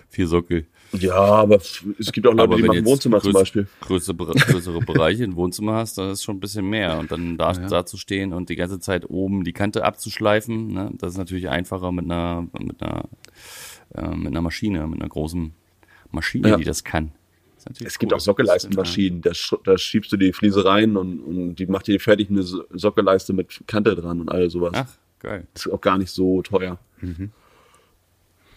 Speaker 1: vier Sockel.
Speaker 2: Ja, aber es gibt auch Leute, die
Speaker 1: wenn
Speaker 2: machen Wohnzimmer zum
Speaker 1: größ-
Speaker 2: Beispiel.
Speaker 1: Größere, größere Bereiche im Wohnzimmer hast, dann ist schon ein bisschen mehr. Und dann da, da zu stehen und die ganze Zeit oben die Kante abzuschleifen, ne, das ist natürlich einfacher mit einer, mit einer, äh, mit einer Maschine, mit einer großen Maschine,
Speaker 2: Ja.
Speaker 1: die das kann. Natürlich
Speaker 2: Es gibt
Speaker 1: cool.
Speaker 2: auch Sockelleistenmaschinen, da, da schiebst du die Fliese rein und, und die macht dir fertig eine So- Sockelleiste mit Kante dran und all sowas.
Speaker 1: Ach, geil.
Speaker 2: Das ist auch gar nicht so teuer. Hätte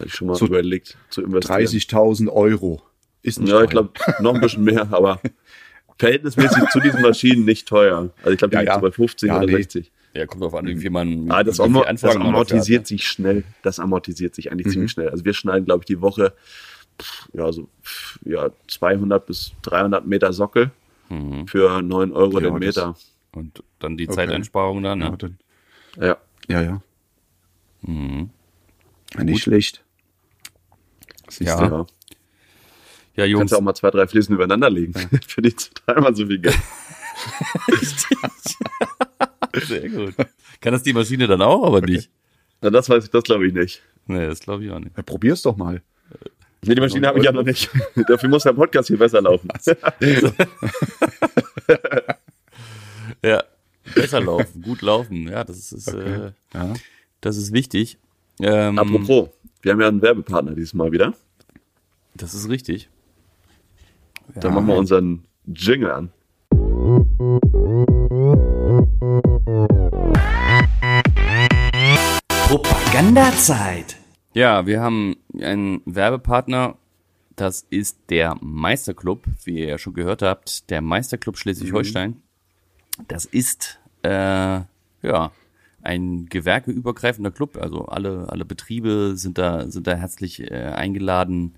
Speaker 2: ich schon mal
Speaker 3: So
Speaker 2: überlegt zu investieren.
Speaker 3: 30.000 Euro. Ist nicht
Speaker 2: Ja,
Speaker 3: teuer.
Speaker 2: ich glaube noch ein bisschen mehr, aber verhältnismäßig zu diesen Maschinen nicht teuer. Also ich glaube, die
Speaker 3: Ja,
Speaker 2: liegt
Speaker 3: ja.
Speaker 2: so bei 50
Speaker 3: Ja,
Speaker 2: oder
Speaker 3: nee.
Speaker 2: 60.
Speaker 1: Ja, kommt drauf an, wie viel man.
Speaker 2: Ah, das, amor das amortisiert
Speaker 1: hat,
Speaker 2: sich schnell. Das amortisiert sich eigentlich
Speaker 3: Mhm.
Speaker 2: ziemlich schnell. Also wir schneiden, glaube ich, die Woche ja, so, ja, 200 bis 300 Meter Sockel für 9 Euro
Speaker 3: Ja,
Speaker 2: den Meter.
Speaker 1: Und dann die
Speaker 3: Okay.
Speaker 1: Zeiteinsparung dann,
Speaker 3: Ja,
Speaker 1: ne?
Speaker 3: dann,
Speaker 2: Ja.
Speaker 3: ja. ja.
Speaker 1: Mhm.
Speaker 3: Ja, Nicht schlecht. Siehst
Speaker 1: Ja.
Speaker 3: du?
Speaker 2: ja.
Speaker 1: Ja, Jungs.
Speaker 2: Kannst du auch mal zwei, drei Fliesen übereinander legen. für die dreimal so viel Geld.
Speaker 1: Sehr gut. Kann das die Maschine dann auch, aber nicht?
Speaker 2: Na, das weiß ich, das glaube ich nicht.
Speaker 1: Nee, das glaube ich auch nicht.
Speaker 3: Ja, probier's doch mal.
Speaker 2: Nee, die Maschine habe ich ja noch nicht. Dafür muss der Podcast hier besser laufen.
Speaker 1: Ja, besser laufen, gut laufen. Ja, das ist, äh,
Speaker 3: Ja.
Speaker 1: das ist wichtig. Ähm,
Speaker 2: Apropos, wir haben ja einen Werbepartner dieses Mal wieder.
Speaker 1: Das ist richtig.
Speaker 2: Dann machen wir unseren Jingle an.
Speaker 1: Propagandazeit. Ja, wir haben einen Werbepartner. Das ist der Meisterclub, wie ihr ja schon gehört habt, der Meisterclub Schleswig-Holstein. Das ist äh, ja ein gewerkeübergreifender Club. Also alle alle Betriebe sind da sind da herzlich äh, eingeladen,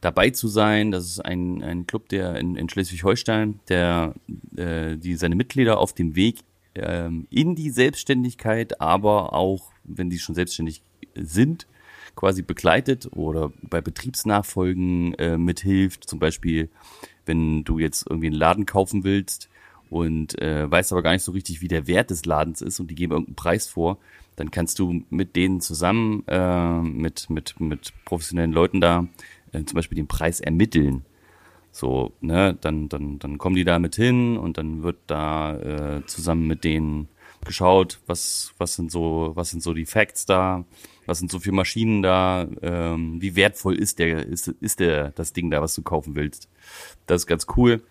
Speaker 1: dabei zu sein. Das ist ein ein Club, der in, in Schleswig-Holstein, der äh, die seine Mitglieder auf dem Weg ähm, in die Selbstständigkeit, aber auch wenn die schon selbstständig sind, quasi begleitet oder bei Betriebsnachfolgen äh, mithilft. Zum Beispiel, wenn du jetzt irgendwie einen Laden kaufen willst und äh, weißt aber gar nicht so richtig, wie der Wert des Ladens ist und die geben irgendeinen Preis vor, dann kannst du mit denen zusammen, äh, mit, mit, mit professionellen Leuten da, äh, zum Beispiel den Preis ermitteln. So, ne, dann, dann, dann kommen die da mit hin und dann wird da äh, zusammen mit denen geschaut, was, was sind so, was sind so die Facts da, was sind so viele Maschinen da, ähm, wie wertvoll ist der, ist, ist der, das Ding da, was du kaufen willst. Das ist ganz cool.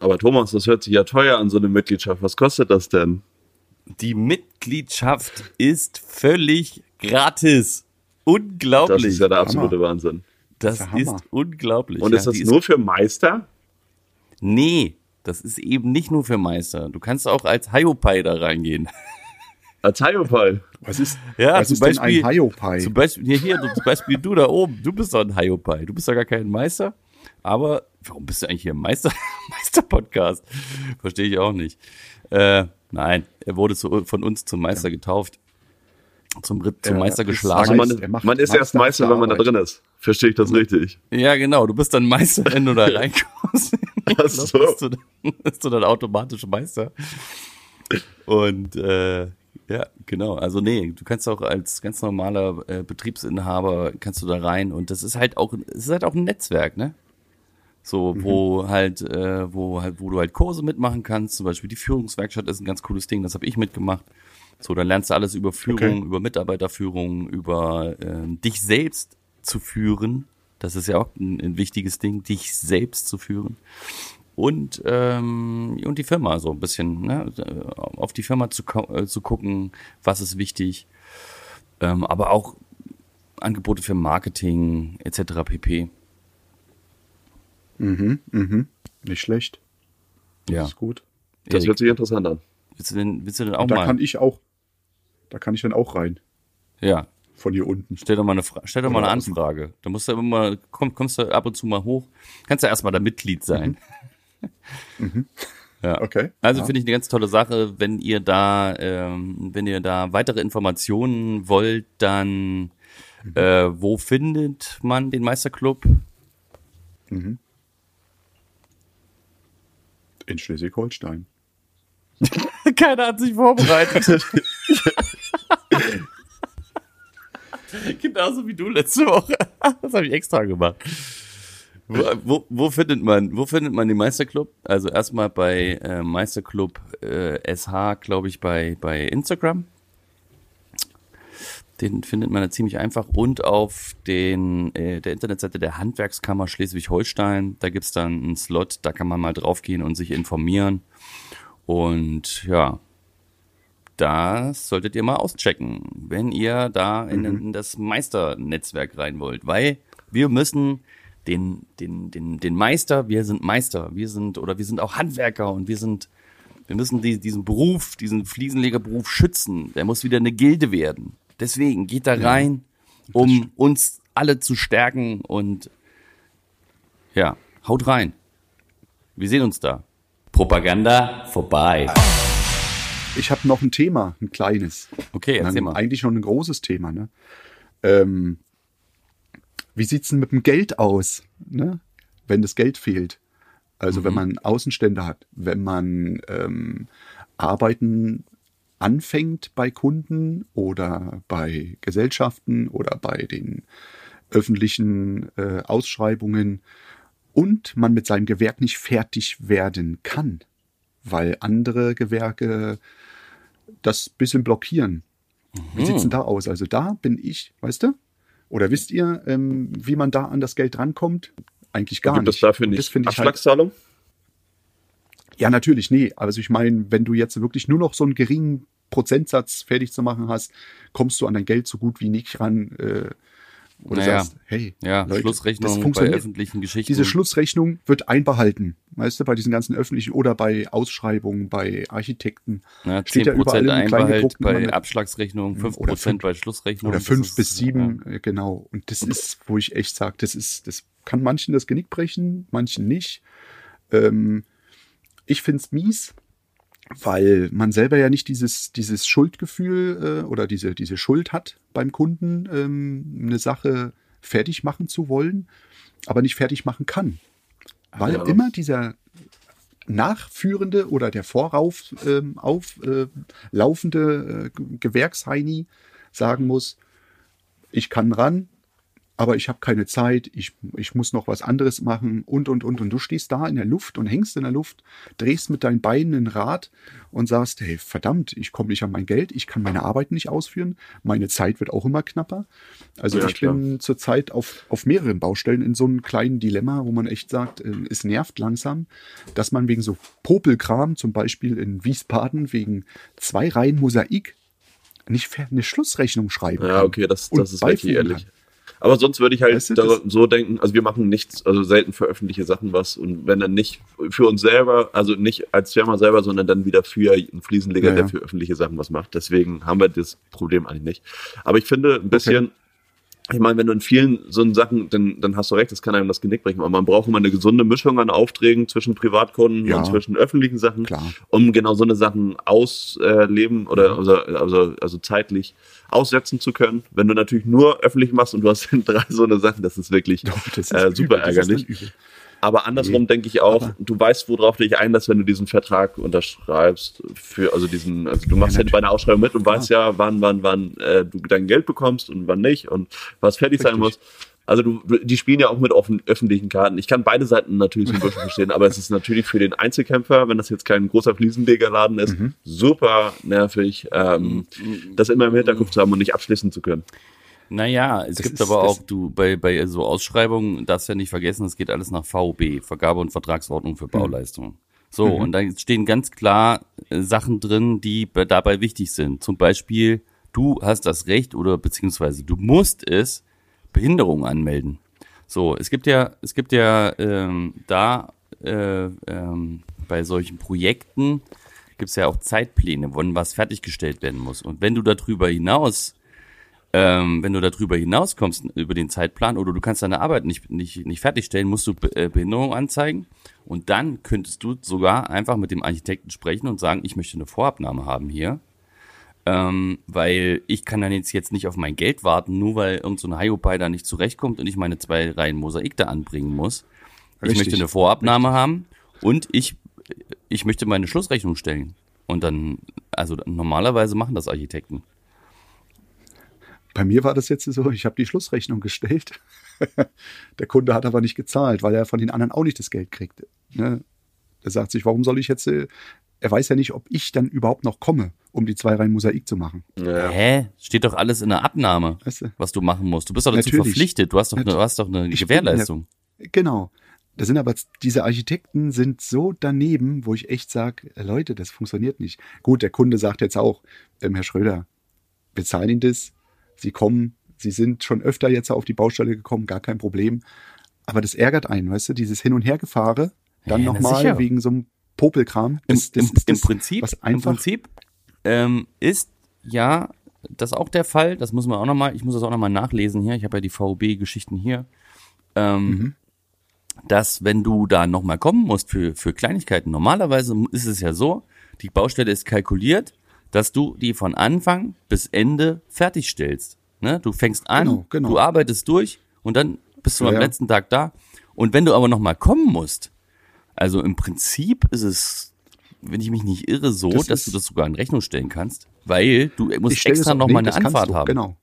Speaker 2: Aber Thomas, das hört sich ja teuer an, so eine Mitgliedschaft. Was kostet das denn?
Speaker 1: Die Mitgliedschaft ist völlig gratis. Unglaublich.
Speaker 2: Das ist ja der absolute
Speaker 3: Hammer.
Speaker 2: Wahnsinn.
Speaker 1: Das
Speaker 3: Das ist
Speaker 1: ist unglaublich.
Speaker 2: Und
Speaker 1: Ja,
Speaker 2: ist das
Speaker 1: die
Speaker 2: nur für Meister?
Speaker 1: Nee, das ist eben nicht nur für Meister. Du kannst auch als Hiopai da reingehen.
Speaker 2: Als Hyopai.
Speaker 3: Was ist,
Speaker 1: Ja,
Speaker 3: was
Speaker 1: zum
Speaker 3: ist denn
Speaker 1: Beispiel-
Speaker 3: ein Hiopai?
Speaker 1: Zum Beispiel, hier, hier, du- zum Beispiel du da oben, du bist doch ein Hiopai. Du bist doch gar kein Meister. Aber warum bist du eigentlich hier im Meister, Meister-Podcast? Verstehe ich auch nicht. Äh, nein, er wurde zu, von uns zum Meister getauft. Zum, zum
Speaker 3: Er
Speaker 1: Meister
Speaker 3: ist
Speaker 1: geschlagen.
Speaker 2: Also man,
Speaker 3: er macht
Speaker 2: man ist erst
Speaker 3: Meister
Speaker 2: wenn man da drin ist. Verstehe ich das richtig?
Speaker 1: Ja, genau. Du bist dann Meister, wenn du da reinkommst.
Speaker 2: Ach so.
Speaker 1: bist, du dann, bist du dann automatisch Meister. Und äh, ja, genau. Also nee, du kannst auch als ganz normaler äh, Betriebsinhaber kannst du da rein und das ist halt auch, es ist halt auch ein Netzwerk, ne? So, wo halt, äh, wo halt, wo du halt Kurse mitmachen kannst. Zum Beispiel die Führungswerkstatt ist ein ganz cooles Ding, das habe ich mitgemacht. So, dann lernst du alles über Führung,
Speaker 3: Okay.
Speaker 1: über Mitarbeiterführung, über ähm, dich selbst zu führen. Das ist ja auch ein, ein wichtiges Ding, dich selbst zu führen. Und, ähm, und die Firma so ein bisschen, ne, auf die Firma zu, äh, zu gucken, was ist wichtig. Ähm, aber auch Angebote für Marketing etc. pp.
Speaker 3: Mhm, mhm. Nicht schlecht. Das
Speaker 1: Ja.
Speaker 3: ist gut.
Speaker 2: Das
Speaker 1: Erik,
Speaker 2: hört sich interessant an.
Speaker 1: willst du denn, willst du denn auch
Speaker 3: Und da
Speaker 1: mal?
Speaker 3: kann ich auch, da kann ich dann auch rein.
Speaker 1: ja,
Speaker 3: Von hier unten.
Speaker 1: Stell doch mal eine, Fra stell doch mal eine. Anfrage. Da musst du immer mal, komm, kommst du ab und zu mal hoch. Kannst ja erstmal da Mitglied sein. Ja.
Speaker 3: Okay.
Speaker 1: Also
Speaker 3: Ja.
Speaker 1: finde ich eine ganz tolle Sache. Wenn ihr da, ähm, wenn ihr da weitere Informationen wollt, dann äh, wo findet man den Meisterclub?
Speaker 3: In Schleswig-Holstein.
Speaker 1: Keiner hat sich vorbereitet. Genauso wie du letzte Woche. Das habe ich extra gemacht. Wo, wo, wo findet man, wo findet man den Meisterclub? Also erstmal bei äh, Meisterclub äh, SH, glaube ich, bei, bei Instagram. Den findet man da ziemlich einfach. Und auf den, äh, der Internetseite der Handwerkskammer Schleswig-Holstein, da gibt's dann einen Slot, da kann man mal draufgehen und sich informieren. Und ja, das solltet ihr mal auschecken, wenn ihr da in, in das Meisternetzwerk rein wollt. Weil wir müssen den, den, den, den Meister, wir sind Meister, wir sind, oder wir sind auch Handwerker und wir sind, wir müssen die, diesen Beruf, diesen Fliesenlegerberuf schützen. Der muss wieder eine Gilde werden. Deswegen geht da rein, um uns alle zu stärken und ja, haut rein. Wir sehen uns da. Propaganda vorbei.
Speaker 3: Ich habe noch ein Thema, ein kleines.
Speaker 1: Okay, erzähl mal.
Speaker 3: Eigentlich schon ein großes Thema. Ne? Ähm, wie sieht's denn mit dem Geld aus, ne? wenn das Geld fehlt? Also
Speaker 1: Mhm.
Speaker 3: wenn man Außenstände hat, wenn man ähm, Arbeiten anfängt bei Kunden oder bei Gesellschaften oder bei den öffentlichen äh, Ausschreibungen und man mit seinem Gewerk nicht fertig werden kann, weil andere Gewerke das bisschen blockieren. Wie
Speaker 1: Mhm.
Speaker 3: sieht's denn da aus? Also da bin ich, weißt du? Oder wisst ihr, ähm, wie man da an das Geld rankommt? Eigentlich gar
Speaker 2: Gibt es
Speaker 3: nicht.
Speaker 2: dafür
Speaker 3: Und
Speaker 2: nicht
Speaker 3: das finde ich halt,
Speaker 2: Abschlagszahlung?
Speaker 3: ja, natürlich, nee. Also ich meine, wenn du jetzt wirklich nur noch so einen geringen Prozentsatz fertig zu machen hast, kommst du an dein Geld so gut wie nicht ran. Äh, oder
Speaker 1: Naja.
Speaker 3: sagst, hey,
Speaker 1: Ja,
Speaker 3: Leute, das
Speaker 1: Schlussrechnung bei
Speaker 3: funktioniert.
Speaker 1: öffentlichen Geschichten.
Speaker 3: Diese Schlussrechnung wird einbehalten. Weißt du, bei diesen ganzen öffentlichen oder bei Ausschreibungen, bei Architekten.
Speaker 1: ja,
Speaker 3: steht ja
Speaker 1: 10%
Speaker 3: überall im
Speaker 1: Einbehalt bei Abschlagsrechnung, 5%
Speaker 3: Oder fünf-
Speaker 1: bei Schlussrechnung.
Speaker 3: Oder
Speaker 1: Das
Speaker 3: fünf
Speaker 1: ist,
Speaker 3: bis sieben, äh, genau. Und das ist, wo ich echt sage, das ist, das kann manchen das Genick brechen, manchen nicht. Ähm, ich find's mies, weil man selber ja nicht dieses, dieses Schuldgefühl äh, oder diese, diese Schuld hat beim Kunden, ähm, eine Sache fertig machen zu wollen, aber nicht fertig machen kann. Weil
Speaker 2: Ja.
Speaker 3: immer dieser nachführende oder der vorauf ähm, auf, äh, laufende äh, Gewerksheini sagen muss, ich kann ran, aber ich habe keine Zeit, ich, ich muss noch was anderes machen und, und, und. Und du stehst da in der Luft und hängst in der Luft, drehst mit deinen Beinen ein Rad und sagst, hey, verdammt, ich komme nicht an mein Geld, ich kann meine Arbeit nicht ausführen, meine Zeit wird auch immer knapper. Also
Speaker 2: Ja,
Speaker 3: ich
Speaker 2: klar.
Speaker 3: bin zurzeit auf, auf mehreren Baustellen in so einem kleinen Dilemma, wo man echt sagt, äh, es nervt langsam, dass man wegen so Popelkram, zum Beispiel in Wiesbaden, wegen zwei Reihen Mosaik, nicht eine Schlussrechnung schreiben
Speaker 2: Ja,
Speaker 3: kann
Speaker 2: okay, das, das ist wirklich ehrlich.
Speaker 3: kann.
Speaker 2: Aber sonst würde ich halt
Speaker 3: Weißt du,
Speaker 2: so denken, also wir machen nichts, also selten veröffentliche Sachen was und wenn dann nicht für uns selber, also nicht als Firma selber, sondern dann wieder für einen Fliesenleger,
Speaker 3: Ja,
Speaker 2: der
Speaker 3: ja.
Speaker 2: für öffentliche Sachen was macht. Deswegen haben wir das Problem eigentlich nicht. Aber ich finde ein bisschen, ich meine, wenn du in vielen so Sachen, dann, dann hast du recht, das kann einem das Genick brechen. Aber man braucht immer eine gesunde Mischung an Aufträgen zwischen Privatkunden
Speaker 3: Ja.
Speaker 2: und zwischen öffentlichen Sachen,
Speaker 3: Klar.
Speaker 2: um genau so eine Sachen ausleben oder also, also, also zeitlich aussetzen zu können. Wenn du natürlich nur öffentlich machst und du hast drei so eine Sachen, das ist wirklich
Speaker 3: das ist
Speaker 2: äh,
Speaker 3: übel,
Speaker 2: super
Speaker 3: dann
Speaker 2: ärgerlich. Aber andersrum
Speaker 3: Nee.
Speaker 2: denke ich auch,
Speaker 3: Aber-
Speaker 2: du weißt, worauf du dich einlässt, wenn du diesen Vertrag unterschreibst. Für, also diesen, also du machst ja,
Speaker 3: natürlich.
Speaker 2: bei einer Ausschreibung mit und weißt ja, wann, wann, wann äh, du dein Geld bekommst und wann nicht und was fertig sein
Speaker 3: Richtig.
Speaker 2: muss. Also du, die spielen ja auch mit offen, öffentlichen Karten. Ich kann beide Seiten natürlich so ein bisschen verstehen, aber es ist natürlich für den Einzelkämpfer, wenn das jetzt kein großer Fliesenlegerladen ist,
Speaker 3: Mhm.
Speaker 2: super nervig, ähm, das immer im Hinterkopf zu haben und nicht abschließen zu können.
Speaker 1: Naja, es
Speaker 3: Das
Speaker 1: gibt
Speaker 3: ist-
Speaker 1: aber auch, du, bei, bei so Ausschreibungen, darfst ja nicht vergessen, es geht alles nach VOB, Vergabe- und Vertragsordnung
Speaker 3: Mhm.
Speaker 1: für Bauleistungen. So, und da stehen ganz klar äh, Sachen drin, die be- dabei wichtig sind. Zum Beispiel, du hast das Recht oder beziehungsweise du musst es, Behinderung anmelden. So, es gibt ja, es gibt ja ähm, da äh, ähm, bei solchen Projekten gibt es ja auch Zeitpläne, wann was fertiggestellt werden muss. Und wenn du darüber hinaus ähm, wenn du darüber hinauskommst, über den Zeitplan, oder du kannst deine Arbeit nicht, nicht, nicht fertigstellen, musst du Be äh, Behinderung anzeigen. Und dann könntest du sogar einfach mit dem Architekten sprechen und sagen, ich möchte eine Vorabnahme haben hier. Ähm, weil ich kann dann jetzt, jetzt nicht auf mein Geld warten, nur weil irgend so ein Hiopai da nicht zurechtkommt und ich meine zwei Reihen Mosaik da anbringen muss. Ich
Speaker 3: Richtig.
Speaker 1: möchte eine Vorabnahme haben und ich, ich möchte meine Schlussrechnung stellen. Und dann, also normalerweise machen das Architekten.
Speaker 3: Bei mir war das jetzt so, ich habe die Schlussrechnung gestellt. Der Kunde hat aber nicht gezahlt, weil er von den anderen auch nicht das Geld kriegt. Ne? Er sagt sich, warum soll ich jetzt, äh, er weiß ja nicht, ob ich dann überhaupt noch komme, um die zwei Reihen Mosaik zu machen.
Speaker 2: Ja.
Speaker 1: Hä? Steht doch alles in der Abnahme,
Speaker 3: Weißt du?
Speaker 1: was du machen musst. Du bist doch dazu
Speaker 3: Natürlich.
Speaker 1: verpflichtet. Du hast doch, eine, du hast doch eine
Speaker 3: Ich
Speaker 1: Gewährleistung.
Speaker 3: Genau. Da sind aber diese Architekten sind so daneben, wo ich echt sage, Leute, das funktioniert nicht. Gut, der Kunde sagt jetzt auch, ähm, Herr Schröder, wir zahlen Ihnen das, Sie kommen, Sie sind schon öfter jetzt auf die Baustelle gekommen, gar kein Problem. Aber das ärgert einen, weißt du, dieses Hin- und Hergefahre, dann
Speaker 1: Ja,
Speaker 3: nochmal wegen so einem Popelkram.
Speaker 1: Im,
Speaker 3: Das, das
Speaker 1: im,
Speaker 3: das,
Speaker 1: Prinzip,
Speaker 3: was
Speaker 1: im Prinzip ähm, ist ja das auch der Fall. Das muss man auch nochmal, ich muss das auch nochmal nachlesen hier. Ich habe ja die VOB-Geschichten hier. Ähm,
Speaker 3: Mhm.
Speaker 1: Dass, wenn du da nochmal kommen musst für, für Kleinigkeiten, normalerweise ist es ja so, die Baustelle ist kalkuliert, dass du die von Anfang bis Ende fertigstellst. Ne? Du fängst an,
Speaker 3: Genau, genau.
Speaker 1: du arbeitest durch und dann bist du
Speaker 3: Ja,
Speaker 1: am
Speaker 3: ja.
Speaker 1: letzten Tag da. Und wenn du aber nochmal kommen musst, also im Prinzip ist es, wenn ich mich nicht irre, so,
Speaker 3: Das
Speaker 1: dass du das sogar in Rechnung stellen kannst, weil du musst extra nochmal
Speaker 3: nee,
Speaker 1: eine Anfahrt
Speaker 3: du,
Speaker 1: haben.
Speaker 3: Genau.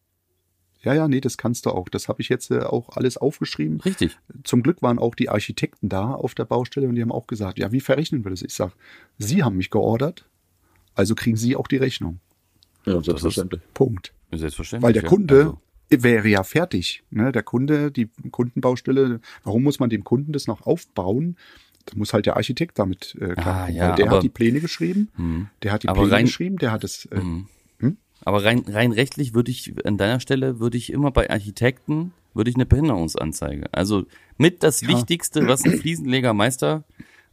Speaker 3: Ja, ja, nee, das kannst du auch. Das habe ich jetzt äh, auch alles aufgeschrieben.
Speaker 1: Richtig.
Speaker 3: Zum Glück waren auch die Architekten da auf der Baustelle und die haben auch gesagt, ja, wie verrechnen wir das? Ich sag, Sie haben mich geordert, also kriegen Sie auch die Rechnung.
Speaker 2: Ja, selbstverständlich.
Speaker 3: Punkt.
Speaker 1: Selbstverständlich.
Speaker 3: Weil der
Speaker 1: ja.
Speaker 3: Kunde
Speaker 1: Also,
Speaker 3: wäre ja fertig. Ne? Der Kunde, die Kundenbaustelle, warum muss man dem Kunden das noch aufbauen? Da muss halt der Architekt damit äh,
Speaker 1: Ah, ja,
Speaker 3: Weil der
Speaker 1: aber-
Speaker 3: hat die Pläne geschrieben,
Speaker 1: hm.
Speaker 3: der hat die Pläne
Speaker 1: rein-
Speaker 3: geschrieben, der hat es. Äh,
Speaker 1: hm. Aber rein, rein rechtlich würde ich, an deiner Stelle würde ich immer bei Architekten, würde ich eine Behinderungsanzeige. Also mit das
Speaker 3: Ja.
Speaker 1: Wichtigste, was ein Fliesenlegermeister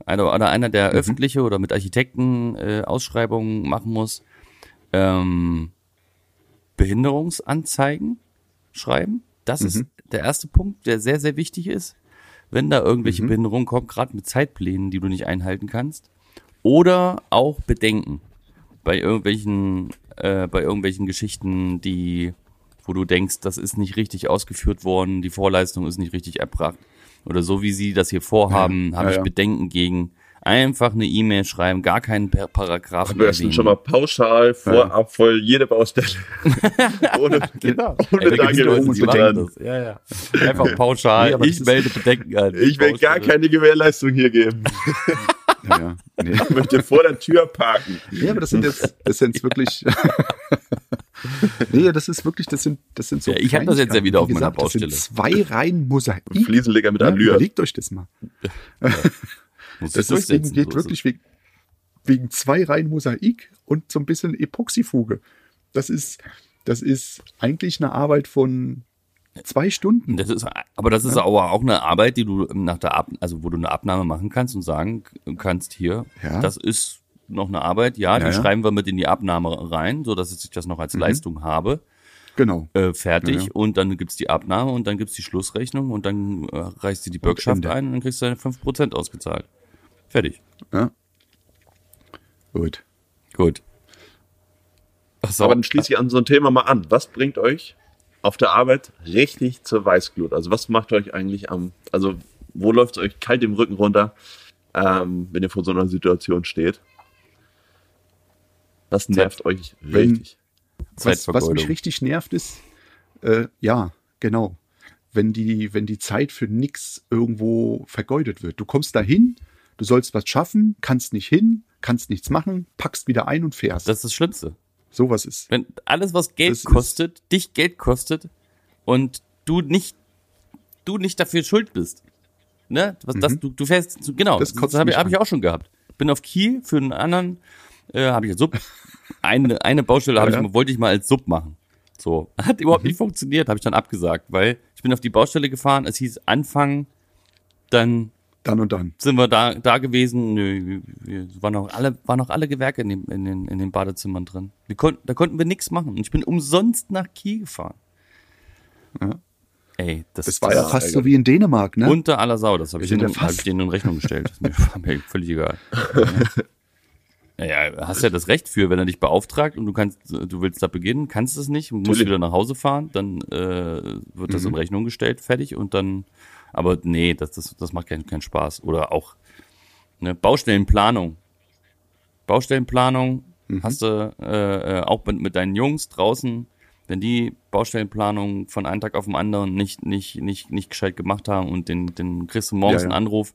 Speaker 1: oder, oder einer, der öffentliche oder mit Architekten äh, Ausschreibungen machen muss, ähm, Behinderungsanzeigen schreiben. Das ist der erste Punkt, der sehr, sehr wichtig ist. Wenn da irgendwelche Behinderungen kommen, gerade mit Zeitplänen, die du nicht einhalten kannst. Oder auch Bedenken bei irgendwelchen, äh, bei irgendwelchen Geschichten, die, wo du denkst, das ist nicht richtig ausgeführt worden, die Vorleistung ist nicht richtig erbracht. Oder so wie sie das hier vorhaben,
Speaker 3: Ja,
Speaker 1: habe
Speaker 3: ja,
Speaker 1: ich
Speaker 3: ja.
Speaker 1: Bedenken gegen. Einfach eine E-Mail schreiben, gar keinen Per- Paragraphen
Speaker 2: Am besten schon mal pauschal, vorab voll jede Baustelle. ohne,
Speaker 1: Genau.
Speaker 2: ohne
Speaker 1: Leute. Ja, ja. Einfach pauschal.
Speaker 3: Nee,
Speaker 1: ich melde Bedenken an.
Speaker 2: Ich will gar keine Gewährleistung hier geben.
Speaker 3: Ja, ja. Nee.
Speaker 2: Ich möchte vor der Tür parken.
Speaker 3: nee, aber das sind jetzt, das sind jetzt wirklich. nee, das ist wirklich, das sind, das sind so.
Speaker 1: Ja, ich hab das jetzt ja wieder
Speaker 3: Wie
Speaker 1: auf meiner
Speaker 3: gesagt, Das
Speaker 1: Baustelle.
Speaker 3: sind zwei Reihen Mosaik.
Speaker 2: Fliesenleger mit
Speaker 3: Ja,
Speaker 2: Allure.
Speaker 3: überlegt euch das mal.
Speaker 1: Muss
Speaker 3: Das
Speaker 1: ich
Speaker 3: ist wegen,
Speaker 1: durchsetzen,
Speaker 3: geht
Speaker 1: so
Speaker 3: wirklich wegen, wegen zwei Reihen Mosaik und so ein bisschen Epoxyfuge. Das ist, das ist eigentlich eine Arbeit von zwei Stunden.
Speaker 1: Das ist, aber das ist aber auch eine Arbeit, die du nach der Ab, also wo du eine Abnahme machen kannst und sagen kannst hier,
Speaker 3: Ja.
Speaker 1: das ist noch eine Arbeit, ja, die
Speaker 3: Ja, ja.
Speaker 1: schreiben wir mit in die Abnahme rein, so dass ich das noch als Leistung habe,
Speaker 3: Genau.
Speaker 1: äh, fertig
Speaker 3: Ja, ja.
Speaker 1: und dann gibt's die Abnahme und dann gibt's die Schlussrechnung und dann äh, reichst du die Bürgschaft ein und dann kriegst du deine 5% ausgezahlt. Fertig.
Speaker 3: Ja. Gut.
Speaker 1: Gut. So.
Speaker 2: Aber dann schließe ich an so ein Thema mal an. Was bringt euch auf der Arbeit richtig zur Weißglut? Also was macht euch eigentlich am, also wo läuft es euch kalt im Rücken runter, ähm, wenn ihr vor so einer Situation steht? Was nervt euch
Speaker 3: Wenn-
Speaker 2: richtig?
Speaker 3: Was, was mich richtig nervt ist, äh, ja, genau. Wenn die, wenn die Zeit für nix irgendwo vergeudet wird. Du kommst dahin, du sollst was schaffen, kannst nicht hin, kannst nichts machen, packst wieder ein und fährst.
Speaker 1: das ist das Schlimmste.
Speaker 3: Sowas ist.
Speaker 1: Wenn alles, was Geld
Speaker 3: Das
Speaker 1: kostet, dich Geld kostet und du nicht, du nicht dafür schuld bist. Ne? Was, das, du, du fährst, zu- genau,
Speaker 3: Mhm. Das
Speaker 1: das, habe
Speaker 3: mich
Speaker 1: hab ich auch schon gehabt. Bin auf Kiel für einen anderen, äh, habe ich als Sub, eine, eine Baustelle ich,
Speaker 3: ja.
Speaker 1: wollte ich mal als Sub machen. So, hat überhaupt
Speaker 3: Mhm.
Speaker 1: nicht funktioniert, habe ich dann abgesagt, weil ich bin auf die Baustelle gefahren, es hieß Anfang, dann
Speaker 3: Dann und dann.
Speaker 1: sind wir da, da gewesen. Nö, wir waren noch alle, waren noch alle Gewerke in, dem, in, den, in den Badezimmern drin. Wir konnten, da konnten wir nichts machen. Und ich bin umsonst nach Kiel gefahren.
Speaker 3: Ja.
Speaker 1: Ey, das,
Speaker 3: Das war
Speaker 2: Ja,
Speaker 3: fast
Speaker 2: ärgerlich.
Speaker 3: so wie in Dänemark, ne?
Speaker 1: unter aller Sau. Das habe ich, denen- hab ich denen in Rechnung gestellt. Das ist mir, war mir völlig egal. Naja, hast ja das Recht für, wenn er dich beauftragt und du kannst, du willst da beginnen, kannst es nicht, musst
Speaker 2: Natürlich.
Speaker 1: wieder nach Hause fahren, dann äh, wird das in Rechnung gestellt, fertig und dann, aber nee, das, das, das macht keinen keinen Spaß. Oder auch ne, Baustellenplanung. Baustellenplanung hast du äh, äh, auch mit, mit deinen Jungs draußen, wenn die Baustellenplanung von einem Tag auf den anderen nicht, nicht, nicht, nicht gescheit gemacht haben und den, den kriegst du morgens
Speaker 3: Ja, ja.
Speaker 1: einen Anruf,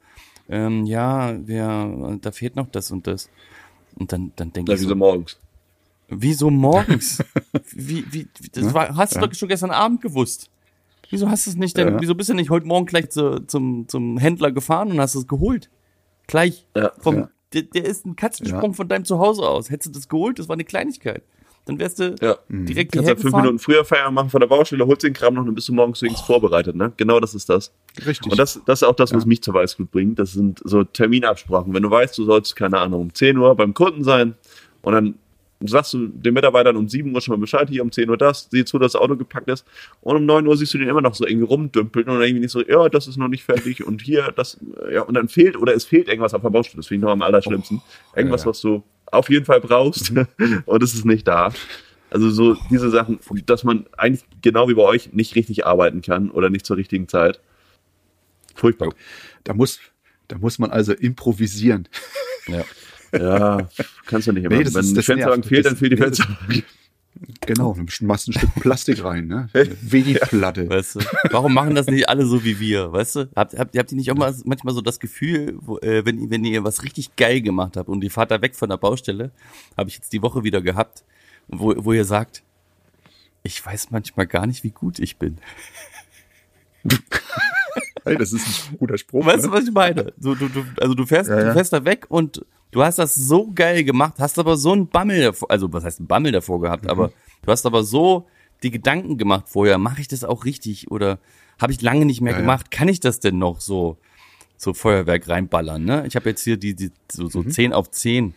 Speaker 1: ähm, ja, wir, da fehlt noch das und das. Und dann, dann denke
Speaker 2: Ja,
Speaker 1: ich
Speaker 2: wie
Speaker 1: so,
Speaker 2: so morgens.
Speaker 1: wieso morgens? wie, wie, das war, hast du doch schon gestern Abend gewusst. Wieso hast du es nicht denn,
Speaker 3: Ja.
Speaker 1: wieso bist du nicht heute Morgen gleich zu, zum, zum Händler gefahren und hast es geholt? Gleich.
Speaker 2: Ja.
Speaker 1: Vom,
Speaker 3: Ja.
Speaker 1: Der, der ist ein Katzensprung
Speaker 3: Ja.
Speaker 1: von deinem Zuhause aus. Hättest du das geholt, das war eine Kleinigkeit. Dann wärst du
Speaker 2: Ja.
Speaker 1: direkt
Speaker 2: Kannst halt fünf
Speaker 1: gefahren.
Speaker 2: Minuten früher Feierabend machen von der Baustelle, holst den Kram noch und dann bist du morgens wenigstens vorbereitet, ne? Genau das ist das.
Speaker 3: Richtig.
Speaker 2: Und das, das ist auch das, was mich zur Weißglut bringt. Das sind so Terminabsprachen. Wenn du weißt, du sollst, keine Ahnung, um 10 Uhr beim Kunden sein und dann sagst du den Mitarbeitern um 7 Uhr schon mal Bescheid, hier um 10 Uhr das, sieh zu, dass das Auto gepackt ist. Und um 9 Uhr siehst du den immer noch so irgendwie rumdümpeln und dann irgendwie nicht so, ja, das ist noch nicht fertig und hier, das, ja, und dann fehlt oder es fehlt irgendwas auf der Baustelle. Das finde ich noch am allerschlimmsten. Irgendwas,
Speaker 3: ja.
Speaker 2: was du auf jeden Fall brauchst und es ist nicht da. Also so diese Sachen, dass man eigentlich genau wie bei euch nicht richtig arbeiten kann oder nicht zur richtigen Zeit. Furchtbar.
Speaker 3: Da muss, da muss man also improvisieren.
Speaker 1: Ja.
Speaker 2: Ja, kannst du nicht immer.
Speaker 3: Nee,
Speaker 2: Wenn
Speaker 3: ist-
Speaker 2: Fensterbank fehlt, dann fehlt die Fensterbank.
Speaker 3: Genau, dann machst du ein Stück Plastik rein, ne? Vedi-Platte.
Speaker 1: Weißt du? Warum machen das nicht alle so wie wir? Weißt du? Habt, habt, habt ihr nicht auch mal manchmal so das Gefühl, wo, äh, wenn, ihr- wenn ihr was richtig geil gemacht habt und ihr fahrt da weg von der Baustelle, habe ich jetzt die Woche wieder gehabt, wo, wo ihr sagt, ich weiß manchmal gar nicht, wie gut ich bin.
Speaker 3: Hey, das ist ein guter Spruch.
Speaker 1: Weißt du,
Speaker 3: ne?
Speaker 1: was ich meine? Du, du, du, also du fährst,
Speaker 3: Ja, ja.
Speaker 1: du fährst da weg und du hast das so geil gemacht, hast aber so einen Bammel davor, also was heißt ein Bammel davor gehabt,
Speaker 3: Mhm.
Speaker 1: aber du hast aber so die Gedanken gemacht vorher, mache ich das auch richtig oder habe ich lange nicht mehr
Speaker 3: Ja, ja.
Speaker 1: gemacht, kann ich das denn noch so so Feuerwerk reinballern, ne? Ich habe jetzt hier die, die so, so
Speaker 3: Mhm.
Speaker 1: 10 auf 10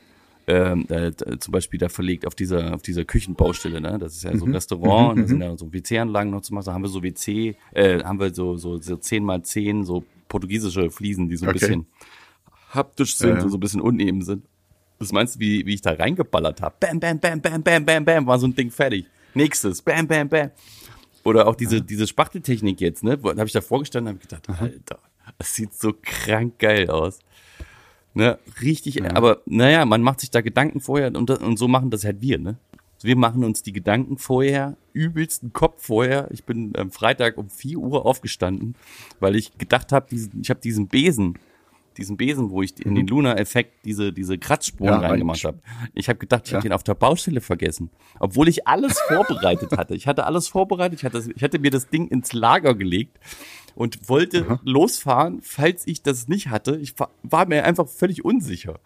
Speaker 1: ähm, äh, zum Beispiel da verlegt auf dieser auf dieser Küchenbaustelle, ne? Das ist ja so
Speaker 3: Mhm.
Speaker 1: ein Restaurant, und da sind ja so WC-Anlagen noch zu machen. Da haben wir so WC, äh, haben wir so so so 10 mal 10 so portugiesische Fliesen, die so ein
Speaker 3: Okay.
Speaker 1: bisschen haptisch sind
Speaker 3: Ja, ja.
Speaker 1: und so ein bisschen uneben sind. Was meinst du, wie, wie ich da reingeballert habe? Bam, bam, bam, bam, bam, bam, bam, war so ein Ding fertig. Nächstes, bam, bam, bam. Oder auch diese, diese Spachteltechnik jetzt, ne? Da habe ich da vorgestanden und habe gedacht, Alter, das sieht so krank geil aus. Ne, richtig, aber naja, man macht sich da Gedanken vorher und, das- und so machen das halt wir, ne? Wir machen uns die Gedanken vorher, übelsten Kopf vorher. Ich bin am Freitag um 4 Uhr aufgestanden, weil ich gedacht habe, ich habe diesen Besen, diesen Besen, wo ich in den Luna-Effekt diese, diese Kratzspuren
Speaker 3: Ja,
Speaker 1: reingemacht
Speaker 3: rein-
Speaker 1: habe. Ich habe gedacht, ich habe
Speaker 3: Ja.
Speaker 1: den auf der Baustelle vergessen. Obwohl ich alles vorbereitet hatte. Ich hatte alles vorbereitet. Ich hatte, ich hatte mir das Ding ins Lager gelegt und wollte losfahren, falls ich das nicht hatte. Ich war, mir einfach völlig unsicher.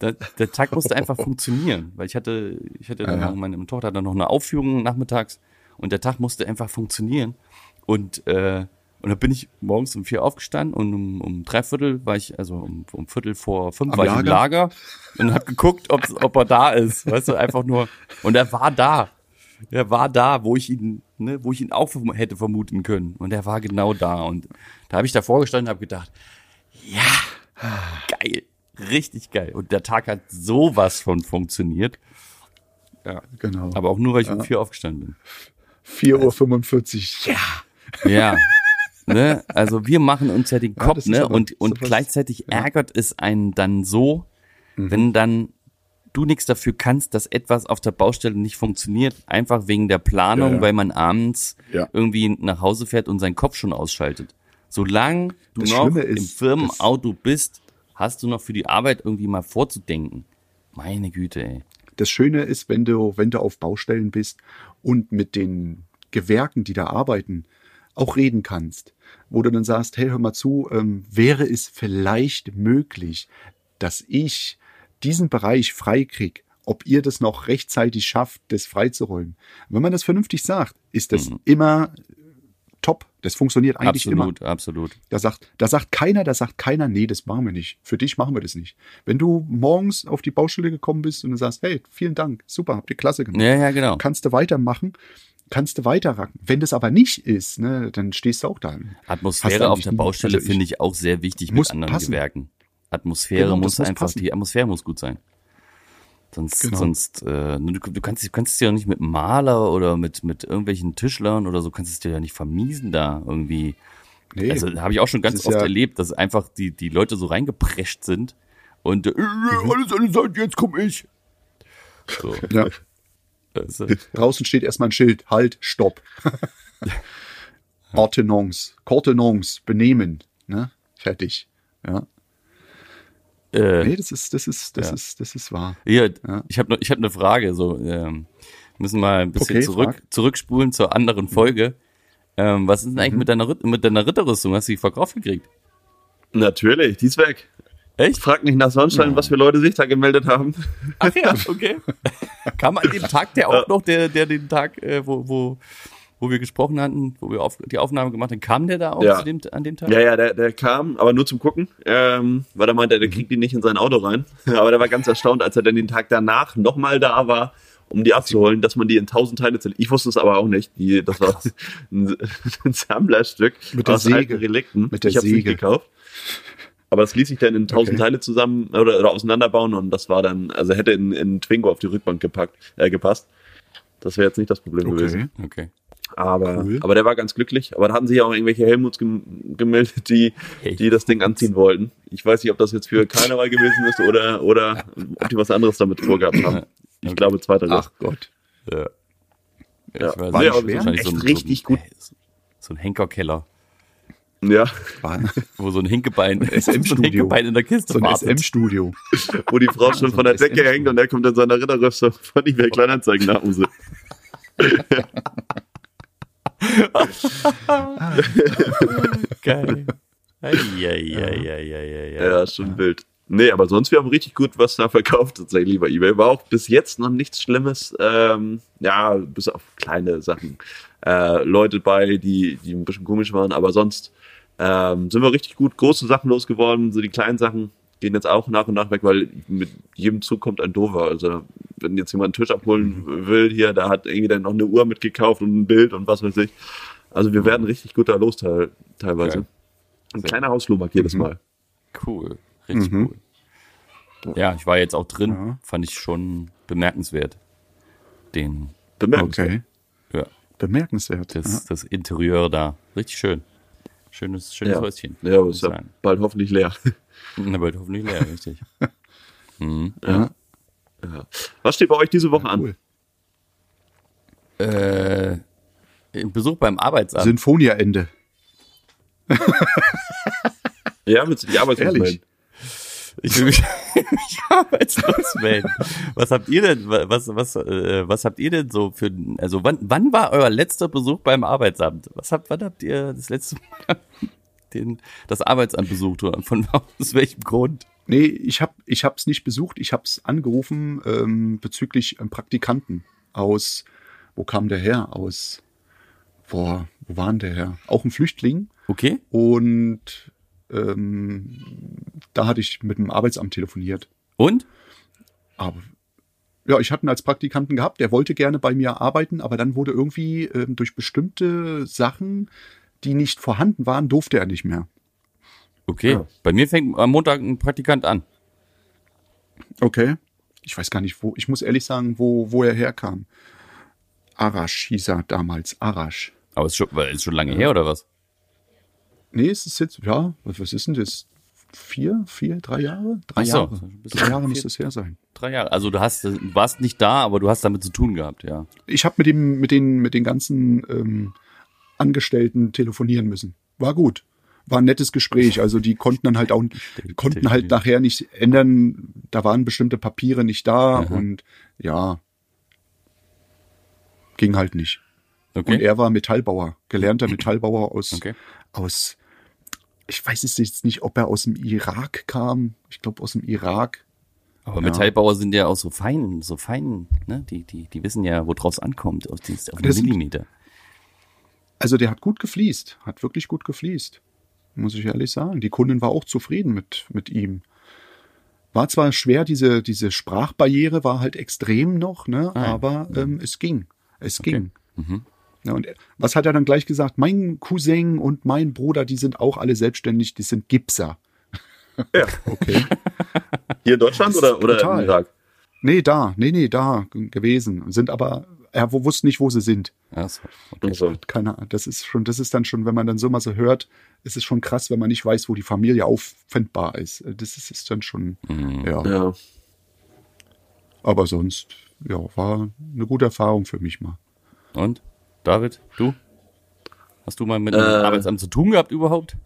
Speaker 1: Der, der Tag musste einfach funktionieren, weil ich hatte, ich hatte dann,
Speaker 3: Ja.
Speaker 1: meine Tochter hatte noch eine Aufführung nachmittags und der Tag musste einfach funktionieren. Und, äh, und dann bin ich morgens um vier aufgestanden und um, um drei Viertel war ich, also um, um Viertel vor fünf
Speaker 3: Am
Speaker 1: war ich im Lager und habe geguckt, ob, ob er da ist. Weißt du, einfach nur. Und er war da. Er war da, wo ich ihn, ne, wo ich ihn auch hätte vermuten können. Und er war genau da. Und da habe ich davor gestanden und habe gedacht, ja, geil, richtig geil. Und der Tag hat sowas von funktioniert.
Speaker 3: Genau.
Speaker 1: Aber auch nur, weil ich um vier aufgestanden bin.
Speaker 3: 4.45 Uhr. Ja.
Speaker 1: Ja. Ne? Also wir machen uns ja den
Speaker 3: Ja,
Speaker 1: Kopf,
Speaker 3: ist
Speaker 1: ne? Und,
Speaker 3: ist
Speaker 1: und
Speaker 3: was-
Speaker 1: gleichzeitig ärgert es einen dann so,
Speaker 3: Mhm.
Speaker 1: wenn dann du nichts dafür kannst, dass etwas auf der Baustelle nicht funktioniert, einfach wegen der Planung,
Speaker 3: Ja, ja.
Speaker 1: weil man abends
Speaker 3: Ja.
Speaker 1: irgendwie nach Hause fährt und seinen Kopf schon ausschaltet. Solange du
Speaker 3: Das
Speaker 1: noch
Speaker 3: Schlimme
Speaker 1: im
Speaker 3: ist,
Speaker 1: Firmenauto bist, hast du noch für die Arbeit irgendwie mal vorzudenken. Meine Güte, ey.
Speaker 3: Das Schöne ist, wenn du, wenn du auf Baustellen bist und mit den Gewerken, die da arbeiten, auch reden kannst, wo du dann sagst, hey, hör mal zu, ähm, wäre es vielleicht möglich, dass ich diesen Bereich freikrieg, ob ihr das noch rechtzeitig schafft, das freizuräumen. Wenn man das vernünftig sagt, ist das immer top. Das funktioniert eigentlich immer.
Speaker 1: Absolut, absolut.
Speaker 3: Da sagt, da sagt keiner, da sagt keiner, nee, das machen wir nicht. Für dich machen wir das nicht. Wenn du morgens auf die Baustelle gekommen bist und du sagst, hey, vielen Dank, super, habt ihr klasse gemacht.
Speaker 1: Ja, ja, genau.
Speaker 3: Kannst du weitermachen, kannst du weiterracken. Wenn das aber nicht ist, ne, dann stehst du auch da.
Speaker 1: Atmosphäre auf der Baustelle
Speaker 3: also
Speaker 1: finde ich auch sehr wichtig
Speaker 3: Muss
Speaker 1: mit anderen
Speaker 3: passen.
Speaker 1: Gewerken. Atmosphäre
Speaker 3: Genau,
Speaker 1: muss
Speaker 3: muss
Speaker 1: einfach,
Speaker 3: passen.
Speaker 1: die Atmosphäre muss gut sein. Sonst,
Speaker 3: Genau.
Speaker 1: sonst, äh, du, du kannst, du kannst es ja nicht mit Maler oder mit, mit irgendwelchen Tischlern oder so, kannst es dir ja nicht vermiesen da irgendwie.
Speaker 3: Nee,
Speaker 1: Also habe ich auch schon ganz oft
Speaker 3: ja-
Speaker 1: erlebt, dass einfach die, die Leute so reingeprescht sind und äh,
Speaker 3: Mhm.
Speaker 1: alles, alles, alles, jetzt komm ich. So,
Speaker 3: ja.
Speaker 1: Also,
Speaker 3: Draußen steht erstmal ein Schild, halt, stopp. Ordnance, Kortenance, benehmen, ne? Fertig. Ja.
Speaker 1: äh,
Speaker 3: Nee, das ist, das ist, das
Speaker 1: Ja.
Speaker 3: ist, das ist wahr.
Speaker 1: Hier,
Speaker 3: Ja.
Speaker 1: ich habe ich habe eine Frage. So, ähm, müssen mal ein bisschen
Speaker 3: Okay,
Speaker 1: zurück,
Speaker 3: frag.
Speaker 1: zurückspulen zur anderen Folge. Ähm, was ist denn eigentlich
Speaker 3: Mhm.
Speaker 1: mit deiner mit deiner Ritterrüstung? Hast du die verkauft gekriegt?
Speaker 2: Natürlich, die ist weg.
Speaker 1: Echt?
Speaker 2: Frag nicht nach Sonnenschein, was für Leute sich da gemeldet haben.
Speaker 1: Ach ja, okay. Kam an dem Tag der auch noch, der, der den Tag, äh, wo, wo, wo wir gesprochen hatten, wo wir auf, die Aufnahme gemacht haben, kam der da auch
Speaker 2: Ja.
Speaker 1: zu dem, an dem Tag?
Speaker 2: Ja, ja, der, der kam, aber nur zum Gucken, ähm, weil er meinte, der kriegt die nicht in sein Auto rein. Aber der war ganz erstaunt, als er dann den Tag danach nochmal da war, um die abzuholen, dass man die in tausend Teile zerlegt. Ich wusste es aber auch nicht. Die, das war ein, ein Sammlerstück
Speaker 3: Mit der
Speaker 2: aus alten
Speaker 3: Säge.
Speaker 2: Relikten.
Speaker 3: Mit der
Speaker 2: ich habe nicht
Speaker 3: Säge.
Speaker 2: gekauft. Aber es ließ sich dann in tausend
Speaker 3: Okay.
Speaker 2: Teile zusammen oder, oder auseinanderbauen und das war dann, also hätte in, in Twingo auf die Rückbank gepackt, äh, gepasst. Das wäre jetzt nicht das Problem gewesen.
Speaker 3: Okay.
Speaker 1: Okay.
Speaker 2: Aber,
Speaker 3: Cool.
Speaker 2: aber der war ganz glücklich. Aber da hatten sich auch irgendwelche Helmuts gem gemeldet, die, die das Ding anziehen wollten. Ich weiß nicht, ob das jetzt für Karneval gewesen ist oder, oder ob die was anderes damit vorgehabt haben. Ich
Speaker 1: Okay.
Speaker 2: glaube, zweiteres.
Speaker 3: Ach Gott.
Speaker 1: Ja.
Speaker 2: Ja.
Speaker 1: Ich weiß
Speaker 2: War
Speaker 1: aber
Speaker 3: schwer?
Speaker 1: wahrscheinlich
Speaker 2: Echt
Speaker 1: so ein,
Speaker 2: richtig
Speaker 1: so ein,
Speaker 2: gut.
Speaker 1: So ein Henkerkeller,
Speaker 2: Ja,
Speaker 1: wo so ein Hinkebein, so ein. Hinkebein in der Kiste
Speaker 3: so ein. SM-Studio.
Speaker 2: wo die Frau schon
Speaker 3: So
Speaker 2: von der Decke hängt und er kommt in seiner Ritterrüstung von eBay Kleinanzeigen nach Hause.
Speaker 1: Geil. Eieieiei.
Speaker 2: Ja, ist schon wild. Nee, aber sonst, wir haben richtig gut was da verkauft, tatsächlich bei eBay. War auch bis jetzt noch nichts Schlimmes. Ähm, ja, bis auf kleine Sachen. Äh, Leute bei, die, die ein bisschen komisch waren, aber sonst ähm, sind wir richtig gut große Sachen losgeworden. So die kleinen Sachen gehen jetzt auch nach und nach weg, weil mit jedem Zug kommt ein Dover. Also, wenn jetzt jemand einen Tisch abholen will hier, da hat irgendwie dann noch eine Uhr mitgekauft und ein Bild und was weiß ich. Also, wir werden richtig gut da los teil, teilweise.
Speaker 1: Geil.
Speaker 2: Ein kleiner Hausflohmarkt jedes Mal.
Speaker 1: Cool. Richtig
Speaker 3: Mhm.
Speaker 1: cool. Ja, ich war jetzt auch drin.
Speaker 3: Ja.
Speaker 1: Fand ich schon bemerkenswert. Den,
Speaker 2: Bemerkenswert.
Speaker 3: Okay.
Speaker 1: ja,
Speaker 3: Bemerkenswert.
Speaker 1: das, das Interieur da. Richtig schön. Schönes, schönes
Speaker 2: Ja.
Speaker 1: Häuschen.
Speaker 2: Ja, aber
Speaker 1: muss
Speaker 2: ist ja bald hoffentlich leer.
Speaker 1: Na, bald hoffentlich leer, richtig. mhm.
Speaker 3: Ja.
Speaker 2: Ja. Was steht bei euch diese Woche an?
Speaker 3: Cool.
Speaker 1: Äh, ein Besuch beim Arbeitsamt.
Speaker 3: Sinfonia-Ende.
Speaker 2: Ja, du die Arbeitslos
Speaker 3: Ehrlich?
Speaker 1: Ich will mich, mich arbeitslos melden. Was habt ihr denn, was, was, äh, was habt ihr denn so für, also wann, wann war euer letzter Besuch beim Arbeitsamt? Was habt, wann habt ihr das letzte Mal den, das Arbeitsamt besucht oder von aus welchem Grund?
Speaker 3: Nee, ich habe ich hab's nicht besucht, ich hab's angerufen ähm, bezüglich einem Praktikanten aus, wo kam der her? Aus, boah, wo war denn der her? Auch ein Flüchtling.
Speaker 1: Okay.
Speaker 3: Und ähm, da hatte ich mit dem Arbeitsamt telefoniert.
Speaker 1: Und?
Speaker 3: Aber ja, ich hatte ihn als Praktikanten gehabt, der wollte gerne bei mir arbeiten, aber dann wurde irgendwie ähm, durch bestimmte Sachen, die nicht vorhanden waren, durfte er nicht mehr.
Speaker 1: Okay.
Speaker 2: Ja.
Speaker 1: Bei mir fängt am Montag ein Praktikant an.
Speaker 3: Okay. Ich weiß gar nicht, wo, ich muss ehrlich sagen, wo, wo er herkam. Arash hieß er damals, Arash.
Speaker 1: Aber ist schon, ist schon lange her, oder was?
Speaker 3: Nee, es ist jetzt, ja, was, ist denn das? Vier, vier, drei Jahre? Drei
Speaker 1: so.
Speaker 3: Jahre. Drei Jahre muss das her sein.
Speaker 1: Drei Jahre. Also du hast, du warst nicht da, aber du hast damit zu tun gehabt, ja.
Speaker 3: Ich habe mit dem, mit den, mit den ganzen ähm, Angestellten telefonieren müssen. War gut. War ein nettes Gespräch. Also die konnten dann halt auch, konnten halt nachher nicht ändern. Da waren bestimmte Papiere nicht da
Speaker 1: Aha.
Speaker 3: und ja, ging halt nicht. Und
Speaker 1: Okay.
Speaker 3: er war Metallbauer, gelernter Metallbauer aus,
Speaker 1: Okay.
Speaker 3: aus, ich weiß es jetzt nicht, ob er aus dem Irak kam. Ich glaube aus dem Irak.
Speaker 1: Aber
Speaker 3: Ja.
Speaker 1: Metallbauer sind ja auch so fein, so fein, ne? Die, die, die wissen ja, worauf es ankommt, auf, die, auf den
Speaker 3: sind-
Speaker 1: Millimeter.
Speaker 3: Also der hat gut gefliest, hat wirklich gut gefliest. Muss ich ehrlich sagen. Die Kundin war auch zufrieden mit, mit ihm. War zwar schwer, diese, diese Sprachbarriere war halt extrem noch, ne?
Speaker 1: Ah, ja.
Speaker 3: aber ähm, es ging. Es
Speaker 1: Okay.
Speaker 3: ging.
Speaker 1: Mhm.
Speaker 3: Ja, und er- was hat er dann gleich gesagt? Mein Cousin und mein Bruder, die sind auch alle selbstständig, die sind Gipser.
Speaker 2: Ja.
Speaker 3: Okay.
Speaker 2: Hier in Deutschland oder, oder
Speaker 3: Total.
Speaker 2: im Irak?
Speaker 3: nee, da, nee, nee, da gewesen. Sind aber, er wusste nicht, wo sie sind.
Speaker 1: Ach so. Okay.
Speaker 2: Also,
Speaker 3: Keine Ahnung. Das ist schon, das ist dann schon, wenn man dann so mal so hört, ist es schon krass, wenn man nicht weiß, wo die Familie auffindbar ist. Das ist, ist dann schon,
Speaker 1: Mhm.
Speaker 3: ja.
Speaker 2: ja.
Speaker 3: Aber sonst, ja, war eine gute Erfahrung für mich mal.
Speaker 1: Und? David, du? Hast du mal mit dem
Speaker 2: Äh.
Speaker 1: Arbeitsamt zu tun gehabt überhaupt?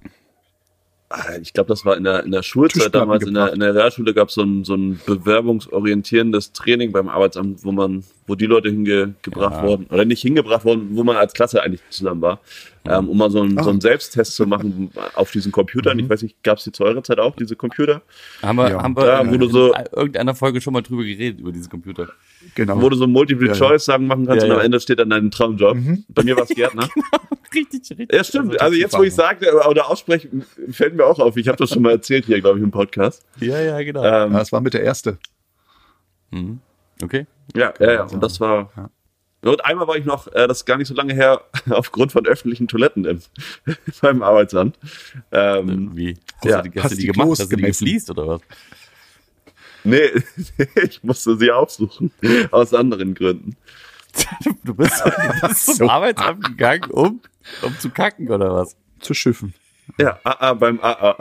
Speaker 2: Ah, Ich glaube, das war in der, in der Schulzeit damals, in der, in der Realschule gab es so ein, so ein bewerbungsorientierendes Training beim Arbeitsamt, wo man, wo die Leute hingebracht
Speaker 1: Ja.
Speaker 2: wurden, oder nicht hingebracht wurden, wo man als Klasse eigentlich zusammen war, ähm, um mal so einen,
Speaker 3: Ah.
Speaker 2: so einen Selbsttest zu machen auf diesen Computern. Ich weiß nicht, gab es die zu eurer Zeit auch, diese Computer?
Speaker 1: Haben wir,
Speaker 3: Ja.
Speaker 1: haben wir
Speaker 2: Ja,
Speaker 1: in,
Speaker 2: so-
Speaker 1: in irgendeiner Folge schon mal drüber geredet, über diesen Computer.
Speaker 3: Genau.
Speaker 2: Wo du so Multiple-Choice-Sagen machen kannst
Speaker 1: Ja,
Speaker 2: und am. Ende steht dann dein Traumjob. Bei mir war es Gärtner.
Speaker 1: Richtig, richtig.
Speaker 2: Ja, stimmt. Also jetzt, wo ich sage oder ausspreche, fällt mir auch auf. Ich habe das schon mal erzählt hier, glaube ich, im Podcast.
Speaker 1: Ja, ja, genau.
Speaker 2: Ähm,
Speaker 3: das war mit der erste.
Speaker 1: Mhm. Okay.
Speaker 2: Ja, ja, ja. Und das war.
Speaker 3: Ja.
Speaker 2: Und einmal war ich noch, äh, das ist gar nicht so lange her, aufgrund von öffentlichen Toiletten im, beim Arbeitsamt. Ähm,
Speaker 1: Wie? Hast
Speaker 2: Ja,
Speaker 1: du die, hast
Speaker 3: hast
Speaker 1: du die
Speaker 3: die
Speaker 1: gemacht? Hast du die
Speaker 3: gemessen?
Speaker 1: gefliest oder was?
Speaker 2: Nee, ich musste sie aufsuchen. Aus anderen Gründen.
Speaker 1: Du bist, du bist zum
Speaker 3: so.
Speaker 1: Arbeitsamt gegangen, um, um zu kacken oder was?
Speaker 3: Zu Schiffen.
Speaker 2: Ja, AA beim AA.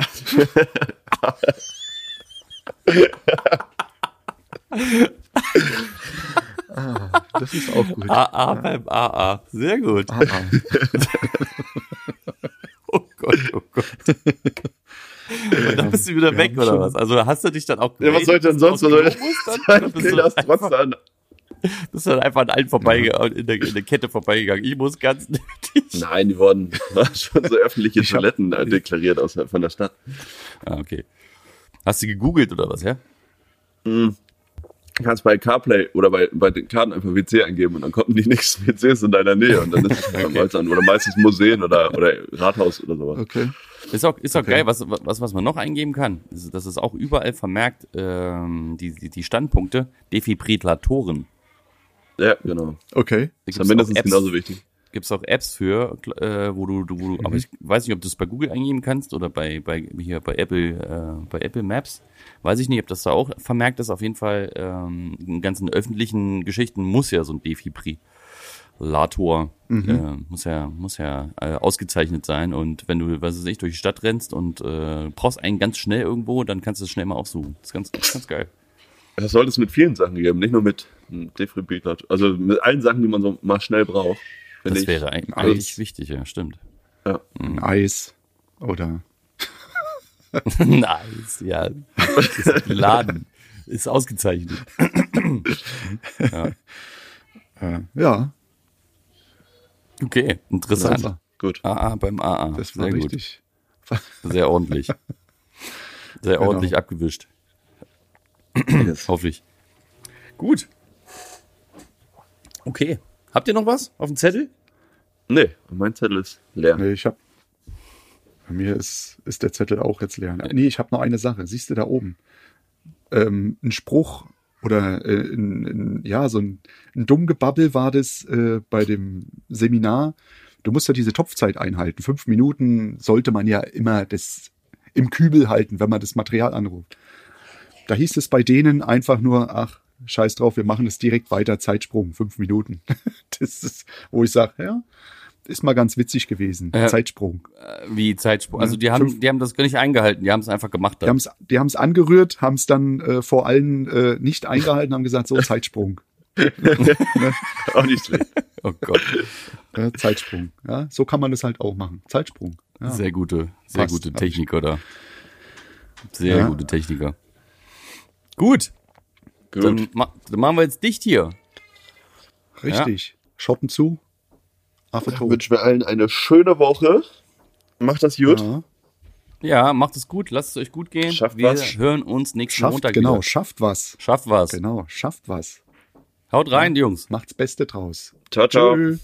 Speaker 3: Das ist auch gut.
Speaker 1: AA beim AA. Sehr gut.
Speaker 3: Ah, ah.
Speaker 1: Oh Gott, oh Gott. Und dann bist du wieder weg oder
Speaker 3: schon-
Speaker 1: was? Also hast du dich dann auch
Speaker 2: Ja, was soll ich denn sonst? Was soll ich
Speaker 1: Dann bist
Speaker 2: Okay,
Speaker 1: du,
Speaker 2: das
Speaker 1: einfach,
Speaker 2: trotzdem.
Speaker 1: bist du dann einfach an allen vorbeigegangen, in, der, in der Kette vorbeigegangen. Ich muss ganz nötig.
Speaker 2: Nein, die wurden waren schon so öffentliche Toiletten äh, deklariert aus, von der Stadt.
Speaker 1: Ah, okay. Hast du gegoogelt oder was, ja?
Speaker 2: Du kannst bei CarPlay oder bei, bei den Karten einfach WC eingeben und dann kommen die nächsten WCs in deiner Nähe und dann ist es beim Arbeitsamt oder meistens Museen oder, oder Rathaus oder sowas.
Speaker 3: Okay.
Speaker 1: Ist auch, ist auch
Speaker 3: Okay.
Speaker 1: geil, was, was, was man noch eingeben kann. Das ist, auch überall vermerkt, ähm, die, die, die Standpunkte, Defibrillatoren.
Speaker 2: Ja, genau.
Speaker 3: Okay.
Speaker 2: Das ist ja mindestens
Speaker 1: Apps,
Speaker 2: genauso wichtig.
Speaker 1: Gibt's auch Apps für, äh, wo du, du, wo du aber ich weiß nicht, ob du es bei Google eingeben kannst oder bei, bei, hier bei Apple, äh, bei Apple Maps. Weiß ich nicht, ob das da auch vermerkt ist. Auf jeden Fall, ähm, in ganzen öffentlichen Geschichten muss ja so ein Defibri Lator. Äh, muss ja, muss ja äh, ausgezeichnet sein. Und wenn du, was weiß ich, durch die Stadt rennst und äh, brauchst einen ganz schnell irgendwo, dann kannst du es schnell mal aufsuchen. Das ist ganz, ganz geil.
Speaker 2: Das sollte es mit vielen Sachen geben, nicht nur mit einem Defibrillator. Also mit allen Sachen, die man so mal schnell braucht.
Speaker 1: Das
Speaker 2: ich.
Speaker 1: wäre ein-
Speaker 3: Eis.
Speaker 1: eigentlich wichtig, ja, stimmt.
Speaker 2: Ja.
Speaker 3: Ein Eis oder
Speaker 1: nice, ja. Das Laden ist ausgezeichnet.
Speaker 3: äh, ja,
Speaker 1: Okay, interessant.
Speaker 3: Sauber.
Speaker 2: Gut.
Speaker 1: AA beim AA.
Speaker 3: das war
Speaker 1: Sehr gut.
Speaker 3: richtig.
Speaker 1: Sehr ordentlich. Sehr
Speaker 3: Genau.
Speaker 1: ordentlich abgewischt. Hoffentlich. Gut. Okay. Habt ihr noch was auf dem Zettel?
Speaker 2: Nee, mein Zettel ist leer.
Speaker 3: Nee, ich hab. Bei mir ist, ist der Zettel auch jetzt leer. Nee, ich habe noch eine Sache. Siehst du da oben? Ähm, ein Spruch oder äh, ein, ein, ja, so ein, ein Dummgebabbel war das äh, bei dem Seminar. Du musst ja diese Topfzeit einhalten. Fünf Minuten sollte man ja immer das im Kübel halten, wenn man das Material anruft. Da hieß es bei denen einfach nur, ach, scheiß drauf, wir machen es direkt weiter, Zeitsprung, fünf Minuten. Das ist, wo ich sage, ja, ist mal ganz witzig gewesen.
Speaker 1: Ja.
Speaker 3: Zeitsprung.
Speaker 1: Äh, Wie Zeitsprung. Also die
Speaker 3: Ja,
Speaker 1: haben,
Speaker 3: fünf-
Speaker 1: die haben das gar nicht eingehalten, die haben es einfach gemacht.
Speaker 3: Die
Speaker 1: Dann.
Speaker 3: haben es die haben's angerührt, haben es dann äh, vor allen äh, nicht eingehalten, haben gesagt, so Zeitsprung.
Speaker 2: Auch nicht schlecht.
Speaker 1: Oh Gott.
Speaker 3: Ja, Zeitsprung. Ja, so kann man das halt auch machen. Zeitsprung. Ja.
Speaker 1: Sehr gute, sehr
Speaker 3: Passt,
Speaker 1: gute. Techniker da. Sehr
Speaker 3: Ja.
Speaker 1: gute Techniker. Gut,
Speaker 2: Gut.
Speaker 1: Dann, ma dann machen wir jetzt dicht hier.
Speaker 3: Richtig. Schotten zu. Affe tot.
Speaker 2: wünschen wir allen eine schöne Woche. Macht das gut.
Speaker 3: Ja.
Speaker 1: Ja, macht es gut, lasst es euch gut gehen.
Speaker 2: Schafft
Speaker 1: wir
Speaker 2: was.
Speaker 1: hören uns nächsten
Speaker 3: Schafft,
Speaker 1: Montag
Speaker 3: genau,
Speaker 1: wieder.
Speaker 3: schafft was.
Speaker 1: Schafft was.
Speaker 3: Genau, schafft was.
Speaker 1: Haut rein, Jungs.
Speaker 3: Macht's Beste draus.
Speaker 2: Ciao, ciao.
Speaker 3: Tschö.